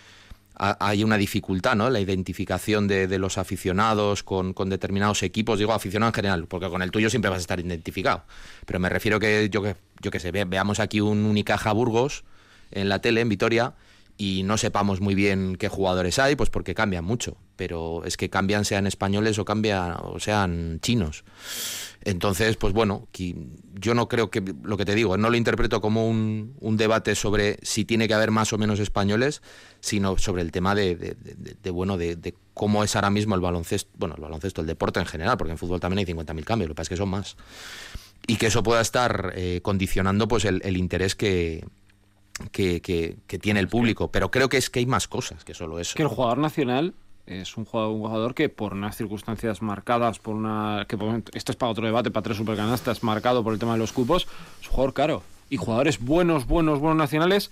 ha- hay una dificultad, ¿no? La identificación de, los aficionados con, determinados equipos, digo aficionado en general, porque con el tuyo siempre vas a estar identificado. Pero me refiero que yo que, yo que sé, ve- veamos aquí un Unicaja Burgos en la tele, en Vitoria, y no sepamos muy bien qué jugadores hay, pues porque cambian mucho. Pero es que cambian sean españoles o cambian o sean chinos. Entonces, pues bueno, yo no creo que, lo que te digo, no lo interpreto como un, debate sobre si tiene que haber más o menos españoles, sino sobre el tema de, bueno, de, cómo es ahora mismo el baloncesto, bueno, el baloncesto, el deporte en general, porque en fútbol también hay 50.000 cambios, lo que pasa es que son más. Y que eso pueda estar eh, condicionando pues el interés que, que, que- que tiene el público. Pero creo que es que hay más cosas que solo eso. que el jugador nacional es un jugador, un jugador que por unas circunstancias marcadas, por una que esto es para otro debate, para tres supercanastas, marcado por el tema de los cupos, es un jugador caro. Y jugadores buenos, buenos, buenos nacionales,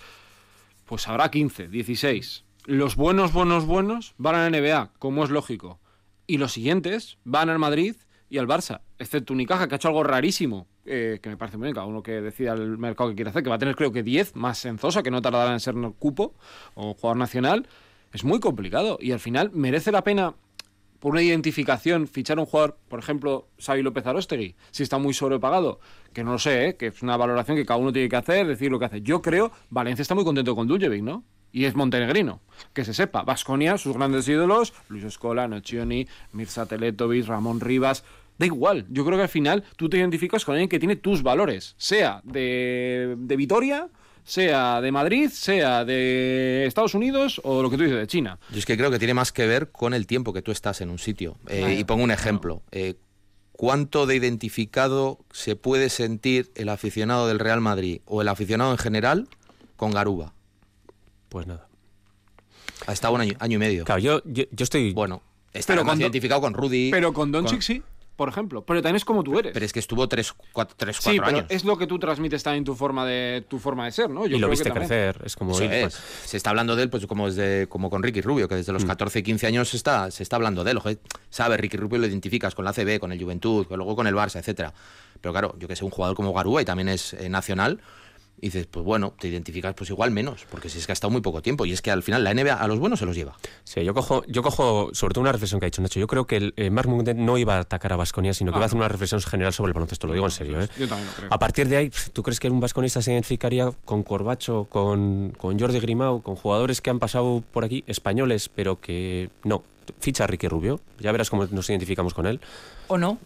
pues habrá 15, 16. Los buenos, buenos, buenos van a la NBA, como es lógico. Y los siguientes van al Madrid y al Barça, excepto Unicaja, que ha hecho algo rarísimo, eh, que me parece muy bien, cada uno que decida el mercado que quiere hacer, que va a tener creo que 10 más Senzosa, que no tardará en ser cupo o jugador nacional, es muy complicado. Y al final merece la pena, por una identificación, fichar un jugador, por ejemplo, Xavi López Arostegui, si está muy sobrepagado, que no lo sé, ¿eh? que es una valoración que cada uno tiene que hacer, decir lo que hace. Yo creo, Valencia está muy contento con Duljevic, ¿no? y es montenegrino. Que se sepa. Vasconia, sus grandes ídolos, Luis Escola, Nocioni, Mirza Teletovic, Ramón Rivas. Da igual. Yo creo que al final tú te identificas con alguien que tiene tus valores. Sea de, de Vitoria, sea de Madrid, sea de Estados Unidos o lo que tú dices de China. Yo es que creo que tiene más que ver con el tiempo que tú estás en un sitio. Eh, y pongo un ejemplo. Eh, ¿Cuánto de identificado se puede sentir el aficionado del Real Madrid o el aficionado en general con Garuba? Pues nada. Ha estado un año, y medio. Claro, yo, yo, estoy. Bueno, está más identificado con Rudy. Pero con Doncic sí por ejemplo. Pero también es como tú eres. Pero es que estuvo tres, cuatro, tres, sí, pero es lo que tú transmites también tu forma de tu forma de ser, ¿no? Yo y lo viste crecer, es como pues. Se está hablando de él, pues como desde, como con Ricky Rubio, que desde los 14 y 15 años se está, se está hablando de él. Sabe, Ricky Rubio lo identificas con la CB, con el Juventud, luego con el Barça, etcétera. Pero claro, yo que sé, un jugador como Garúa y también es eh, nacional y dices, pues bueno, te identificas pues igual menos, porque si es que ha estado muy poco tiempo y es que al final la NBA a los buenos se los lleva. Sí, yo cojo, yo cojo sobre todo una reflexión que ha hecho Nacho. Yo creo que el, eh, Mark no iba a atacar a Vasconia, sino que iba a hacer una reflexión general sobre el baloncesto, lo digo en serio. ¿eh? Yo también lo creo. A partir de ahí, ¿tú crees que un vasconista se identificaría con Corbacho, con, con Jordi Grimau, con jugadores que han pasado por aquí, españoles, pero que no? Ficha a Ricky Rubio, ya verás cómo nos identificamos con él. ¿O no?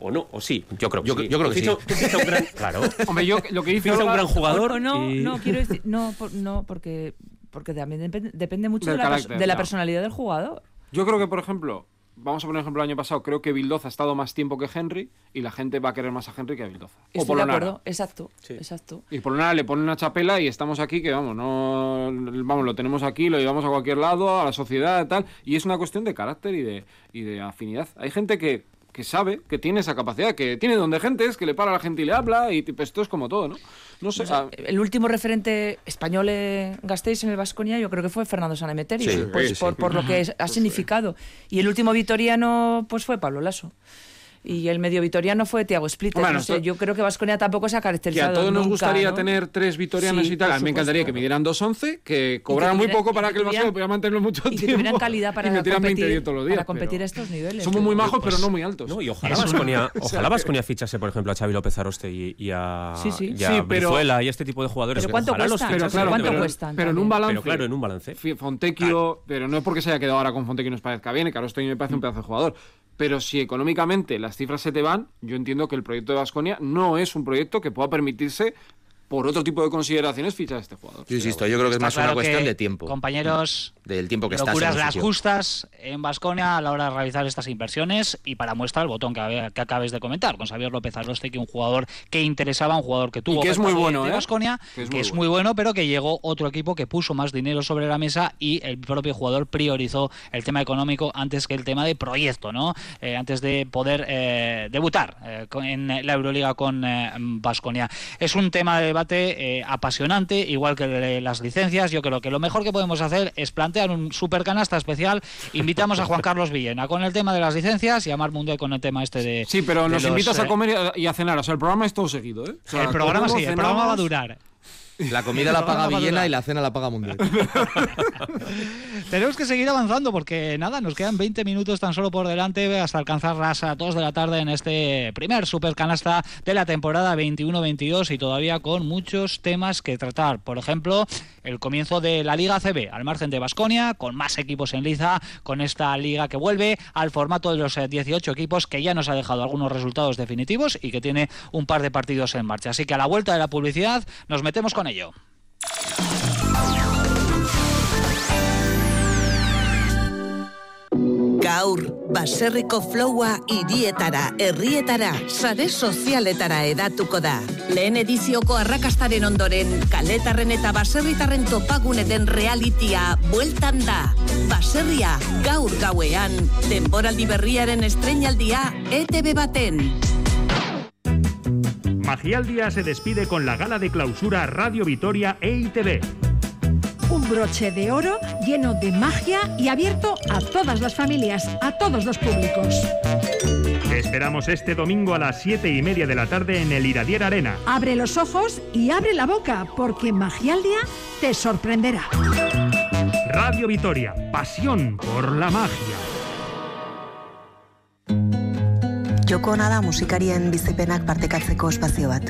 O no, o sí. Yo creo, yo, sí. yo creo que sí. un gran, [laughs] claro. [laughs] Hombre, yo lo que hice un gran jugador. no, no, [laughs] quiero decir, no, no porque, porque también depende, mucho de la, de la personalidad del jugador. Yo creo que, por ejemplo, vamos a poner un ejemplo el año pasado, creo que Bildoza ha estado más tiempo que Henry y la gente va a querer más a Henry que a Bildoza. Estoy o de acuerdo, exacto, exacto. Y Polonara le pone una chapela y estamos aquí que vamos, no vamos, lo tenemos aquí, lo llevamos a cualquier lado, a la sociedad y tal, y es una cuestión de carácter y de, y de afinidad. Hay gente que que sabe, que tiene esa capacidad, que tiene donde gente es, que le para a la gente y le habla, y pues, esto es como todo, ¿no? No sé. el último referente español en Gasteiz en el Vasconia, yo creo que fue Fernando Sanemeterio, pues, por, por, lo que ha pues significado. Y el último vitoriano, pues fue Pablo Lasso y el medio vitoriano fue Tiago Splitter. no sé, yo creo que Vasconia tampoco se ha caracterizado. Que a todos nos gustaría tener tres vitorianos y tal. A mí me encantaría que me dieran 2-11, que cobraran muy poco para que, el Vasconia pudiera mantenerlo mucho tiempo. Y que tuvieran calidad para [laughs] competir, todos los días, para competir a estos niveles. Somos muy majos, pero no muy altos. No, y ojalá Vasconia, [laughs] ojalá Vasconia fichase, por ejemplo, a Xavi López Aroste y, a, sí, sí. y a Brizuela y este tipo de jugadores. ¿Pero cuánto cuestan? Pero, claro, ¿Cuánto cuestan? Pero en un balance. Pero claro, en un balance. Fontecchio, pero no es porque se haya quedado ahora con Fontecchio nos parezca bien, que Aroste me parece un pedazo de jugador pero si económicamente las cifras se te van, yo entiendo que el proyecto de Vasconia no es un proyecto que pueda permitirse por otro tipo de consideraciones fichar a este jugador. Yo insisto, yo creo que es más una cuestión de tiempo. Compañeros, del tiempo que locuras las justas en Basconia a la hora de realizar estas inversiones y para muestra el botón que, que acabes de comentar con Xavier López Aroste, que un jugador que interesaba, un jugador que tuvo que es muy bueno, de, Basconia, ¿eh? que, es, muy, bueno. pero que llegó otro equipo que puso más dinero sobre la mesa y el propio jugador priorizó el tema económico antes que el tema de proyecto, ¿no? Eh, antes de poder eh, debutar en la Euroliga con Basconia. es un tema de debate apasionante, igual que las licencias. Yo creo que lo mejor que podemos hacer es plantear un super canasta especial. Invitamos a Juan [laughs] Carlos Villena con el tema de las licencias y a Mar Mundial con el tema este de. Sí, pero nos invitas a eh, comer y a cenar. O sea, el programa es todo seguido, ¿eh? el programa sí, el programa va a durar. La comida la paga Villena y la cena la paga Mundial. [laughs] Tenemos que seguir avanzando porque nada, nos quedan 20 minutos tan solo por delante hasta alcanzar las 2 de la tarde en este primer supercanasta de la temporada 21-22 y todavía con muchos temas que tratar. Por ejemplo, el comienzo de la Liga CB al margen de Basconia, con más equipos en liza, con esta liga que vuelve al formato de los 18 equipos que ya nos ha dejado algunos resultados definitivos y que tiene un par de partidos en marcha. Así que a la vuelta de la publicidad nos metemos con ello. Gaur, baserriko flowa irietara, herrietara, sare sozialetara edatuko da. Lehen edizioko arrakastaren ondoren, kaletarren eta baserritarren topagune den realitia bueltan da. Baserria, gaur gauean, denboraldi berriaren estrenaldia ETV baten. Magialdía se despide con la gala de clausura Radio Vitoria EITV. Un broche de oro lleno de magia y abierto a todas las familias, a todos los públicos. Te esperamos este domingo a las 7 y media de la tarde en el Iradier Arena. Abre los ojos y abre la boca, porque Magialdía te sorprenderá. Radio Vitoria, pasión por la magia. Joko ona da musikarien bizipenak partekatzeko espazio bat.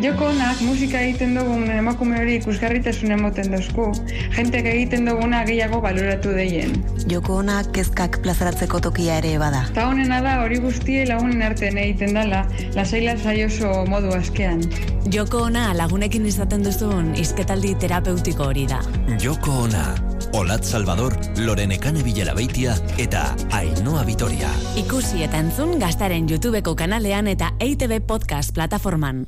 Joko onak musika egiten dugun emakume hori ikusgarritasun emoten dozku. Jentek egiten duguna gehiago baloratu deien. Joko onak kezkak plazaratzeko tokia ere bada. Ta honena da hori guztie lagunen artean egiten dala, lasaila saioso modu askean. Joko ona lagunekin izaten duzun izketaldi terapeutiko hori da. Joko ona, Olat Salvador, Lorenekane Villalabeitia eta Ainhoa Vitoria. Ikusi eta entzun gaztaren YouTubeko kanalean eta EITB Podcast plataforman.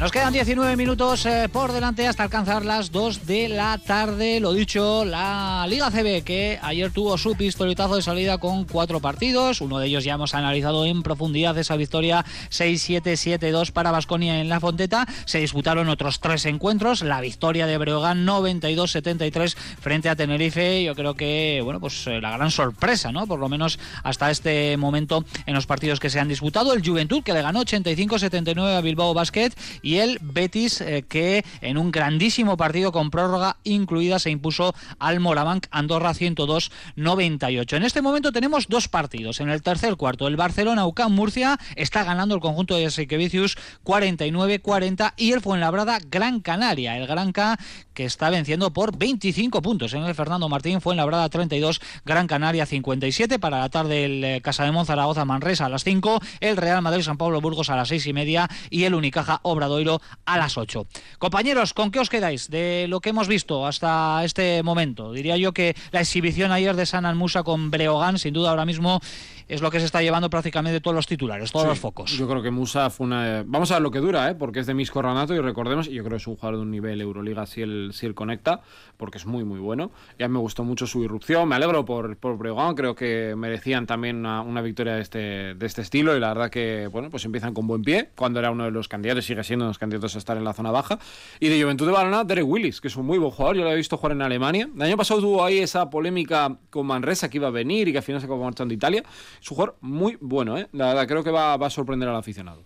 Nos quedan 19 minutos eh, por delante hasta alcanzar las 2 de la tarde. Lo dicho, la Liga CB que ayer tuvo su pistoletazo de salida con cuatro partidos. Uno de ellos ya hemos analizado en profundidad esa victoria 6-7-7-2 para Basconia en la Fonteta. Se disputaron otros tres encuentros. La victoria de Breogán 92-73 frente a Tenerife. Yo creo que, bueno, pues eh, la gran sorpresa, ¿no? Por lo menos hasta este momento en los partidos que se han disputado. El Juventud que le ganó 85-79 a Bilbao Basket el Betis eh, que en un grandísimo partido con prórroga incluida se impuso al Morabanc Andorra 102-98. En este momento tenemos dos partidos. En el tercer cuarto, el Barcelona UCAM Murcia está ganando el conjunto de Sequevicius 49-40 y el Fuenlabrada Gran Canaria. El Granca que está venciendo por 25 puntos en el Fernando Martín Fuenlabrada 32, Gran Canaria 57 para la tarde el eh, Casa de Zaragoza Manresa a las 5, el Real Madrid San Pablo Burgos a las 6 y media y el Unicaja Obradoiro a las 8. Compañeros, ¿con qué os quedáis de lo que hemos visto hasta este momento? Diría yo que la exhibición ayer de San Almusa con Breogán, sin duda ahora mismo es lo que se está llevando prácticamente todos los titulares, todos Sí, los focos. Yo creo que Musa fue una. Vamos a ver lo que dura, ¿eh? porque es de Misco Ranato y recordemos, y yo creo que es un jugador de un nivel Euroliga si él, si él conecta, porque es muy, muy bueno. Ya me gustó mucho su irrupción, me alegro por, por Breogán, creo que merecían también una, una victoria de este, de este estilo y la verdad que, bueno, pues empiezan con buen pie, cuando era uno de los candidatos, sigue siendo uno de los candidatos a estar en la zona baja. Y de Juventud de Balona, Derek Willis, que es un muy buen jugador, yo lo he visto jugar en Alemania. El año pasado tuvo ahí esa polémica con Manresa que iba a venir y que al final se acabó marchando a Italia. Es un jugador muy bueno, ¿eh? La verdad, creo que va, va a sorprender al aficionado.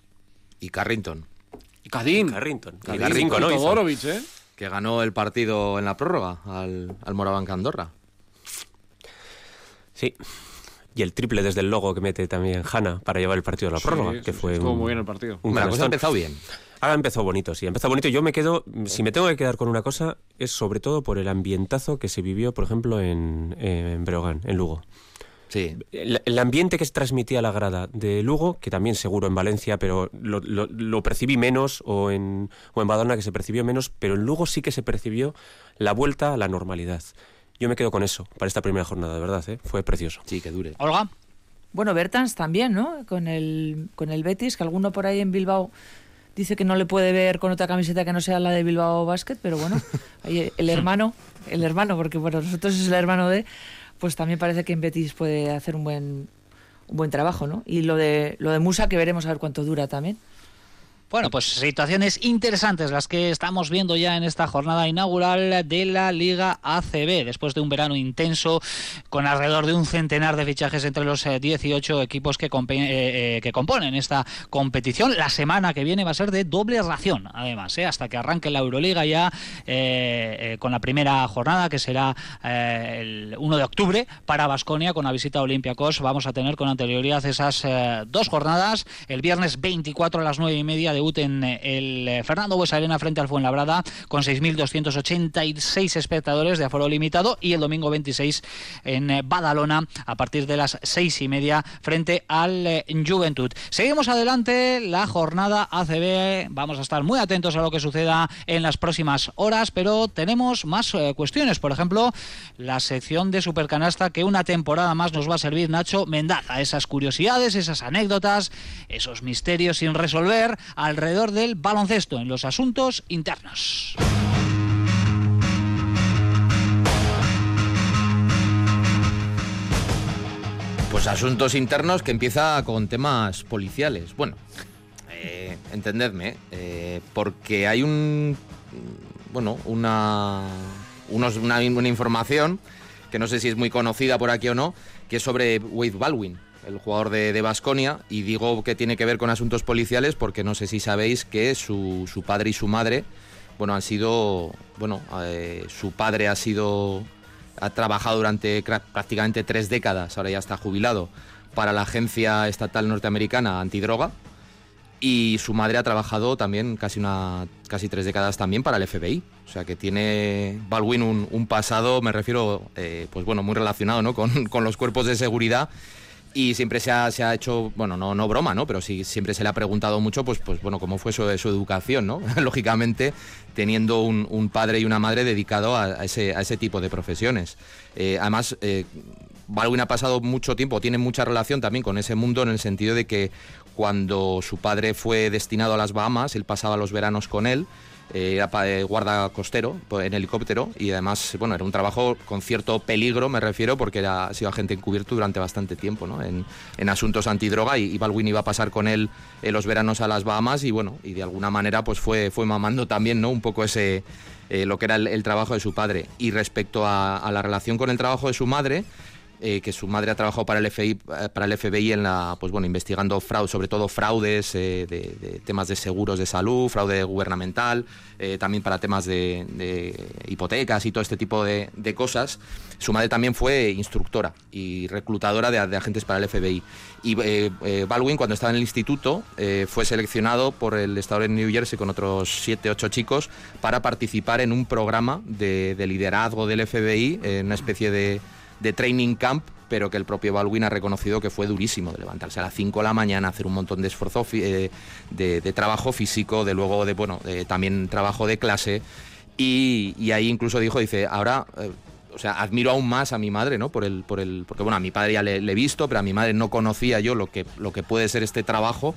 Y Carrington. Y Cadín. Carrington. Y Cadín con hizo. Todorovic, ¿eh? Que ganó el partido en la prórroga al, al Andorra. Sí. Y el triple desde el logo que mete también Hanna para llevar el partido a la Sí, prórroga, sí, que sí, fue estuvo un- muy bien el partido. un Bueno, la cosa ha empezado bien. Ahora empezó bonito, sí, empezó bonito. Yo me quedo, si me tengo que quedar con una cosa, es sobre todo por el ambientazo que se vivió, por ejemplo, en, en Breogán, en Lugo. Sí. El, el ambiente que se transmitía a la grada de Lugo, que también seguro en Valencia, pero lo, lo- lo percibí menos, o en, o en Badona que se percibió menos, pero en Lugo sí que se percibió la vuelta a la normalidad. Yo me quedo con eso para esta primera jornada, de verdad, ¿eh? fue precioso. Sí, que dure. Olga. Bueno, Bertans también, ¿no? Con el, con el Betis, que alguno por ahí en Bilbao dice que no le puede ver con otra camiseta que no sea la de Bilbao Basket, pero bueno, [laughs] ahí el hermano, el hermano, porque bueno, nosotros es el hermano de, pues también parece que en Betis puede hacer un buen, un buen trabajo, ¿no? Y lo de, lo de Musa, que veremos a ver cuánto dura también. Bueno, pues situaciones interesantes las que estamos viendo ya en esta jornada inaugural de la Liga ACB, después de un verano intenso con alrededor de un centenar de fichajes entre los eh, 18 equipos que, compe- eh, eh, que componen esta competición. La semana que viene va a ser de doble ración, además, eh, hasta que arranque la Euroliga ya eh, eh, con la primera jornada, que será eh, el 1 de octubre para Basconia con la visita a Olympiacos. Vamos a tener con anterioridad esas eh, dos jornadas, el viernes 24 a las 9 y media de en el Fernando Buesa Arena frente al Fuenlabrada con 6.286 espectadores de aforo limitado y el domingo 26 en Badalona a partir de las seis y media frente al Juventud. Seguimos adelante la jornada ACB. Vamos a estar muy atentos a lo que suceda en las próximas horas, pero tenemos más cuestiones. Por ejemplo, la sección de Supercanasta que una temporada más nos va a servir Nacho Mendaza. Esas curiosidades, esas anécdotas, esos misterios sin resolver alrededor del baloncesto en los asuntos internos. Pues asuntos internos que empieza con temas policiales. Bueno, eh, entendedme, eh, porque hay un, bueno, una, unos, una, una información que no sé si es muy conocida por aquí o no, que es sobre Wade Baldwin, el jugador de Basconia, y digo que tiene que ver con asuntos policiales porque no sé si sabéis que su, su padre y su madre, bueno, han sido, bueno, eh, su padre ha sido, ha trabajado durante prácticamente tres décadas, ahora ya está jubilado, para la agencia estatal norteamericana antidroga, y su madre ha trabajado también casi una casi tres décadas también para el FBI o sea que tiene Baldwin un, pasado me refiero eh, pues bueno muy relacionado ¿no? [laughs] con, con, los cuerpos de seguridad y siempre se ha, se ha hecho bueno no no broma no pero sí siempre se le ha preguntado mucho pues pues bueno cómo fue su, su educación no [laughs] lógicamente teniendo un, un, padre y una madre dedicado a, ese, a ese tipo de profesiones. Eh, además eh, Baldwin ha pasado mucho tiempo, tiene mucha relación también con ese mundo en el sentido de que cuando su padre fue destinado a las Bahamas, él pasaba los veranos con él, era eh, guarda costero pues, en helicóptero y además, bueno, era un trabajo con cierto peligro, me refiero, porque era, ha sido agente encubierto durante bastante tiempo, ¿no? En, en asuntos antidroga y, y, Baldwin iba a pasar con él eh, los veranos a las Bahamas y bueno, y de alguna manera pues fue, fue mamando también, ¿no? Un poco ese, eh, lo que era el, trabajo de su padre. Y respecto a la relación con el trabajo de su madre, eh, que su madre ha trabajado para el FBI, para el FBI en la, pues bueno, investigando fraude, sobre todo fraudes eh, de, temas de seguros de salud, fraude gubernamental, eh, también para temas de, hipotecas y todo este tipo de, cosas. Su madre también fue instructora y reclutadora de, agentes para el FBI. Y eh, Baldwin, cuando estaba en el instituto, fue seleccionado por el estado de New Jersey con otros 7, 8 chicos para participar en un programa de, liderazgo del FBI, una especie de de training camp, pero que el propio Baldwin ha reconocido que fue durísimo, de levantarse a las 5 de la mañana, hacer un montón de esfuerzo, eh, de, trabajo físico, de luego de, bueno, también trabajo de clase. Y, y, ahí incluso dijo, dice, ahora... Eh, o sea, admiro aún más a mi madre, ¿no? Por el, por el, porque bueno, a mi padre ya le, le, he visto, pero a mi madre no conocía yo lo que, lo que puede ser este trabajo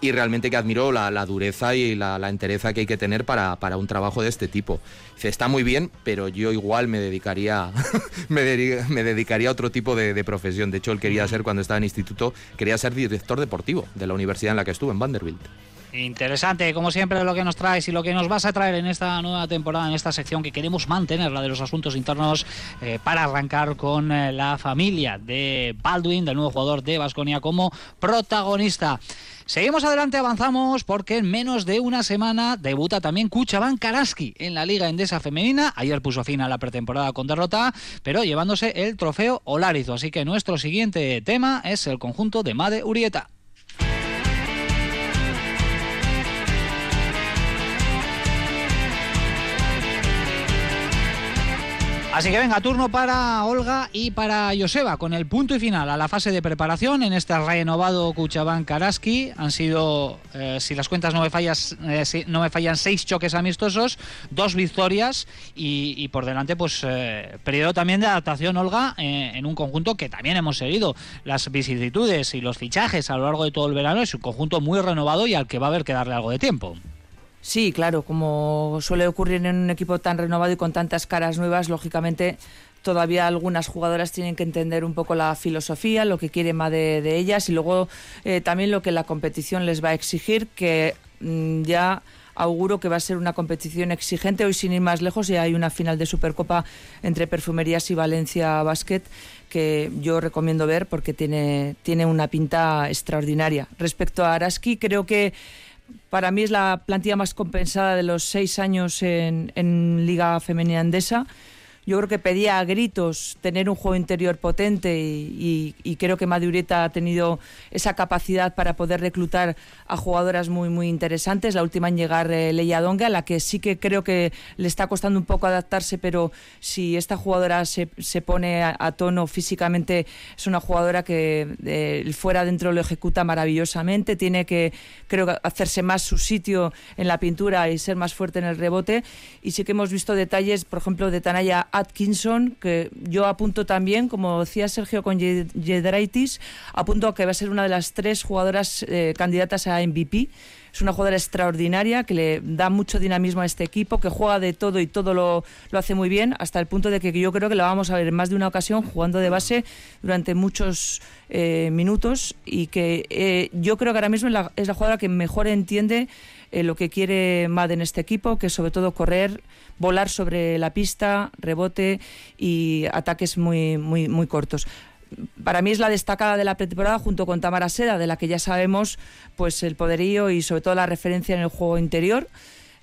y realmente que admiro la, la dureza y la, la, entereza que hay que tener para, para, un trabajo de este tipo. Dice, está muy bien, pero yo igual me dedicaría, [laughs] me, de, me, dedicaría a otro tipo de, de, profesión. De hecho, él quería ser, cuando estaba en instituto, quería ser director deportivo de la universidad en la que estuvo, en Vanderbilt. Interesante, como siempre, lo que nos traes y lo que nos vas a traer en esta nueva temporada, en esta sección que queremos mantener, la de los asuntos internos, eh, para arrancar con eh, la familia de Baldwin, del nuevo jugador de Basconia, como protagonista. Seguimos adelante, avanzamos porque en menos de una semana debuta también Kuchaban Karaski en la Liga Endesa Femenina. Ayer puso fin a la pretemporada con derrota, pero llevándose el trofeo Olarizo. Así que nuestro siguiente tema es el conjunto de Made Urieta. Así que venga, turno para Olga y para Joseba, con el punto y final a la fase de preparación en este renovado Cuchabán Karaski. Han sido, eh, si las cuentas no me, fallas, eh, no me fallan, seis choques amistosos, dos victorias y, y por delante, pues, eh, periodo también de adaptación, Olga, eh, en un conjunto que también hemos seguido las vicisitudes y los fichajes a lo largo de todo el verano. Es un conjunto muy renovado y al que va a haber que darle algo de tiempo. Sí, claro, como suele ocurrir en un equipo tan renovado y con tantas caras nuevas, lógicamente todavía algunas jugadoras tienen que entender un poco la filosofía, lo que quiere más de, ellas y luego eh, también lo que la competición les va a exigir, que mmm, ya auguro que va a ser una competición exigente. Hoy, sin ir más lejos, ya hay una final de Supercopa entre Perfumerías y Valencia Basket que yo recomiendo ver porque tiene, tiene una pinta extraordinaria. Respecto a Araski, creo que para mí es la plantilla más compensada de los seis años en, Liga Femenina Andesa. Yo creo que pedía a gritos tener un juego interior potente y, creo que Madureta ha tenido esa capacidad para poder reclutar a jugadoras muy muy interesantes. La última en llegar, eh, Leia Donga, a la que sí que creo que le está costando un poco adaptarse, pero si esta jugadora se, se pone a, tono físicamente, es una jugadora que eh, fuera dentro lo ejecuta maravillosamente. Tiene que, creo, hacerse más su sitio en la pintura y ser más fuerte en el rebote. Y sí que hemos visto detalles, por ejemplo, de Tanaya Atkinson, que yo apunto también, como decía Sergio con Jedraitis, apunto que va a ser una de las tres jugadoras eh, candidatas a MVP. Es una jugadora extraordinaria que le da mucho dinamismo a este equipo, que juega de todo y todo lo, lo, hace muy bien, hasta el punto de que yo creo que la vamos a ver en más de una ocasión jugando de base durante muchos eh, minutos y que eh, yo creo que ahora mismo es la jugadora que mejor entiende lo que quiere Mad en este equipo, que es sobre todo correr, volar sobre la pista, rebote y ataques muy, muy, muy cortos para mí es la destacada de la pretemporada junto con Tamara Seda, de la que ya sabemos pues el poderío y sobre todo la referencia en el juego interior.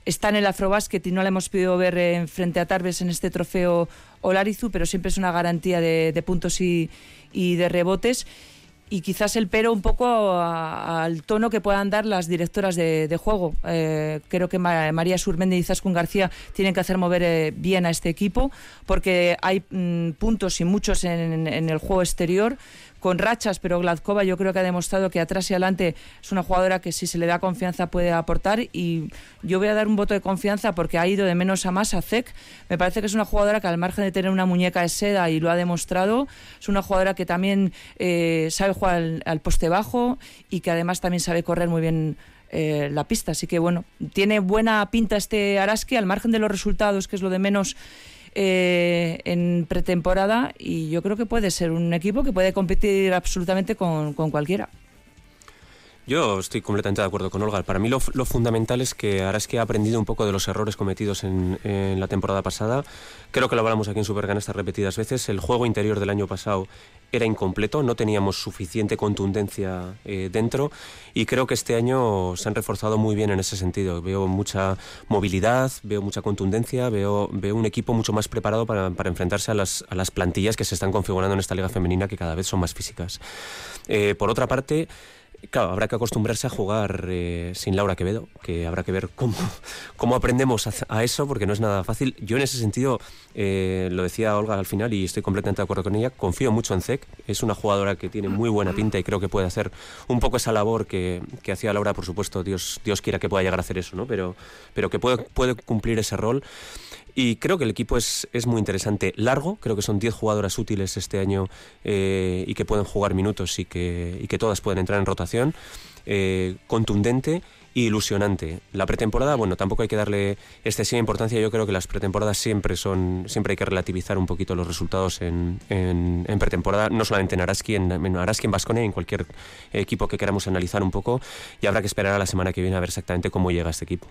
Está en el Afrobasket y no la hemos podido ver en frente a Tarbes en este trofeo Olarizu, pero siempre es una garantía de, puntos y, y de rebotes y quizás el pero un poco al tono que puedan dar las directoras de, juego. Eh, creo que María Surmendi y Zaskun García tienen que hacer mover eh, bien a este equipo porque hay mm, puntos y muchos en, el juego exterior con rachas, pero Gladkova yo creo que ha demostrado que atrás y adelante es una jugadora que si se le da confianza puede aportar y yo voy a dar un voto de confianza porque ha ido de menos a más a Zek. Me parece que es una jugadora que al margen de tener una muñeca de seda y lo ha demostrado, es una jugadora que también eh, sabe jugar al, poste bajo y que además también sabe correr muy bien eh, la pista. Así que bueno, tiene buena pinta este Araski al margen de los resultados, que es lo de menos eh, en pretemporada y yo creo que puede ser un equipo que puede competir absolutamente con, con cualquiera. Yo estoy completamente de acuerdo con Olga. Para mí lo, fundamental es que ahora es que ha aprendido un poco de los errores cometidos en, la temporada pasada. Creo que lo hablamos aquí en estas repetidas veces. El juego interior del año pasado era incompleto, no teníamos suficiente contundencia eh, dentro y creo que este año se han reforzado muy bien en ese sentido. Veo mucha movilidad, veo mucha contundencia, veo, veo un equipo mucho más preparado para, enfrentarse a las, a las, plantillas que se están configurando en esta liga femenina que cada vez son más físicas. Eh, por otra parte, Claro, habrá que acostumbrarse a jugar eh, sin Laura Quevedo, que habrá que ver cómo, [laughs] cómo aprendemos a, eso, porque no es nada fácil. Yo en ese sentido, eh, lo decía Olga al final y estoy completamente de acuerdo con ella, confío mucho en Zek, es una jugadora que tiene muy buena pinta y creo que puede hacer un poco esa labor que, que hacía Laura, por supuesto, Dios, Dios quiera que pueda llegar a hacer eso, ¿no? pero, pero que puede, puede cumplir ese rol. Y creo que el equipo es, es muy interesante. Largo, creo que son 10 jugadoras útiles este año eh, y que pueden jugar minutos y que, y que todas pueden entrar en rotación. Eh, contundente e ilusionante. La pretemporada, bueno, tampoco hay que darle excesiva importancia. Yo creo que las pretemporadas siempre son, siempre hay que relativizar un poquito los resultados en, en, pretemporada, no solamente en Araski, en, en Araski, en en cualquier equipo que queramos analizar un poco. Y habrá que esperar a la semana que viene a ver exactamente cómo llega este equipo.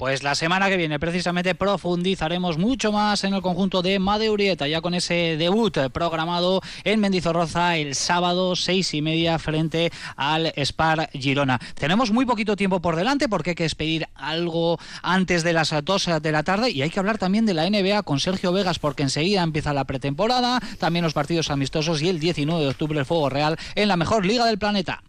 Pues la semana que viene precisamente profundizaremos mucho más en el conjunto de Madeurieta, ya con ese debut programado en Mendizorroza el sábado seis y media frente al Spar Girona. Tenemos muy poquito tiempo por delante porque hay que despedir algo antes de las dos de la tarde y hay que hablar también de la NBA con Sergio Vegas porque enseguida empieza la pretemporada, también los partidos amistosos y el 19 de octubre el Fuego Real en la mejor liga del planeta.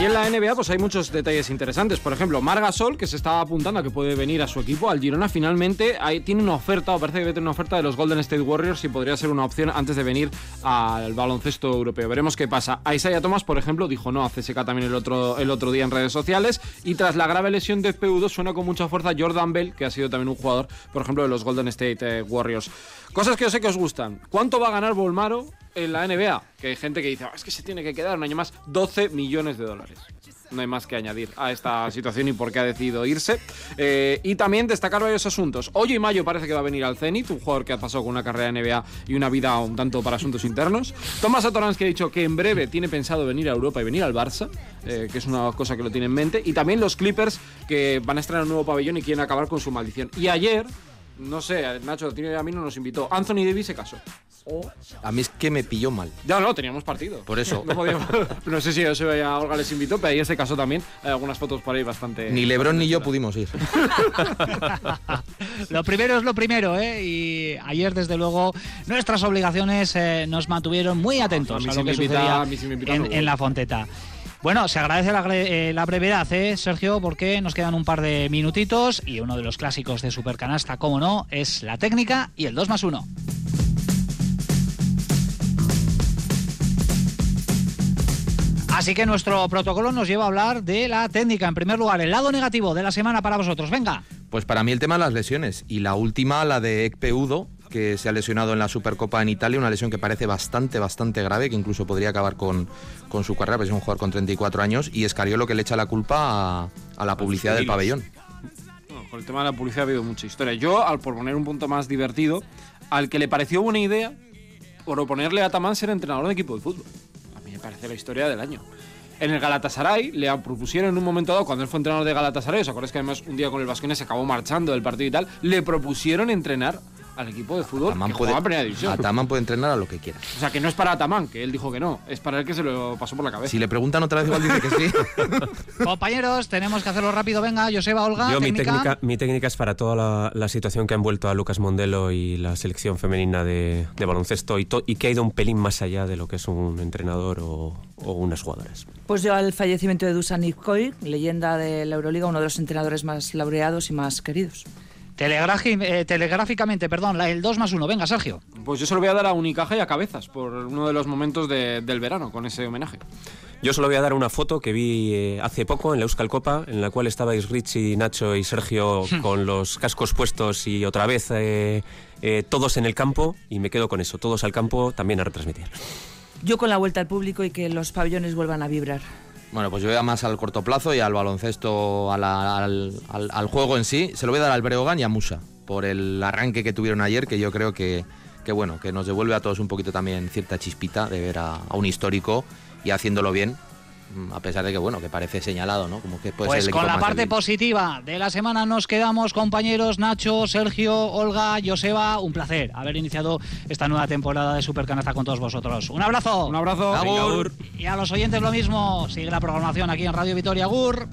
Y en la NBA pues hay muchos detalles interesantes. Por ejemplo, Marga Sol, que se estaba apuntando a que puede venir a su equipo, al Girona, finalmente tiene una oferta, o parece que tiene una oferta de los Golden State Warriors y podría ser una opción antes de venir al baloncesto europeo. Veremos qué pasa. A Isaiah Thomas, por ejemplo, dijo no a CSK también el otro, el otro día en redes sociales. Y tras la grave lesión de FPU2 suena con mucha fuerza Jordan Bell, que ha sido también un jugador, por ejemplo, de los Golden State eh, Warriors. Cosas que yo sé que os gustan. ¿Cuánto va a ganar Volmaro en la NBA? Que hay gente que dice, ah, es que se tiene que quedar un año más, 12 millones de dólares. No hay más que añadir a esta [laughs] situación y por qué ha decidido irse. Eh, y también destacar varios asuntos. Hoy y mayo parece que va a venir al Zenit, un jugador que ha pasado con una carrera de NBA y una vida un tanto para asuntos internos. Tomás Atoransky ha dicho que en breve tiene pensado venir a Europa y venir al Barça, eh, que es una cosa que lo tiene en mente. Y también los Clippers que van a estrenar un nuevo pabellón y quieren acabar con su maldición. Y ayer No sé, Nacho a mí no nos invitó. Anthony Davis se casó. A mí es que me pilló mal. Ya no, teníamos partido. Por eso. [laughs] No, podíamos- no sé si yo a Olga les invitó, pero ahí en ese caso también hay algunas fotos por ahí bastante. Ni Lebron ni yo pudimos ir. [laughs] Lo primero es lo primero, ¿eh? Y ayer, desde luego, nuestras obligaciones eh, nos mantuvieron muy atentos A mí a, sí lo que invita- sucedía a mí sí me invita, en, la Fonteta. Bueno, se agradece la, eh, la brevedad, ¿eh, Sergio? Porque nos quedan un par de minutitos y uno de los clásicos de Supercanasta, como no, es la técnica y el 2 más 1. Así que nuestro protocolo nos lleva a hablar de la técnica. En primer lugar, el lado negativo de la semana para vosotros. Venga. Pues para mí el tema de las lesiones. Y la última, la de Ekpe Udo, que se ha lesionado en la Supercopa en Italia, una lesión que parece bastante, bastante grave, que incluso podría acabar con, con su carrera, porque es un jugador con 34 años, y Escariolo que le echa la culpa a, a la publicidad del pabellón. Bueno, con el tema de la publicidad ha habido mucha historia. Yo, al por poner un punto más divertido, al que le pareció buena idea proponerle a Tamán ser entrenador de equipo de fútbol. Parece la historia del año. En el Galatasaray le propusieron en un momento dado, cuando él fue entrenador de Galatasaray, ¿os acordáis que además un día con el Vasconia se acabó marchando del partido y tal? Le propusieron entrenar al equipo de fútbol Ataman que puede, en primera división. Ataman puede entrenar a lo que quiera. O sea, que no es para Atamán, que él dijo que no, es para él que se lo pasó por la cabeza. Si le preguntan otra vez, igual dice que sí. [laughs] Compañeros, tenemos que hacerlo rápido. Venga, Joseba, Olga, Yo mi técnica. técnica, mi técnica es para toda la, la situación que ha envuelto a Lucas Mondelo y la selección femenina de, de baloncesto y, to- y que ha ido un pelín más allá de lo que es un entrenador o, o unas jugadoras. Pues yo al fallecimiento de Dusan Ivkovic, leyenda de la Euroliga, uno de los entrenadores más laureados y más queridos. Eh, telegráficamente, perdón, la- el 2 más 1. Venga, Sergio. Pues yo se lo voy a dar a Unicaja y a Cabezas por uno de los momentos de- del verano con ese homenaje. Yo solo voy a dar una foto que vi eh, hace poco en la Euskal Copa, en la cual estabais Richie, Nacho y Sergio con los cascos puestos y otra vez eh, eh, todos en el campo, y me quedo con eso, todos al campo también a retransmitir. Yo con la vuelta al público y que los pabellones vuelvan a vibrar. Bueno, pues yo voy más al corto plazo y al baloncesto, a la- al, al- al juego en sí. Se lo voy a dar al Breogán y a Musa por el arranque que tuvieron ayer, que yo creo que, que bueno, que nos devuelve a todos un poquito también cierta chispita de ver a, un histórico y haciéndolo bien, a pesar de que bueno, que parece señalado, ¿no? Como que puede Pues ser el con la parte débil. positiva de la semana nos quedamos, compañeros Nacho, Sergio, Olga, Joseba. Un placer haber iniciado esta nueva temporada de Supercanasta con todos vosotros. Un abrazo. Un abrazo. Agur. Y a los oyentes lo mismo. Sigue la programación aquí en Radio Vitoria. Agur.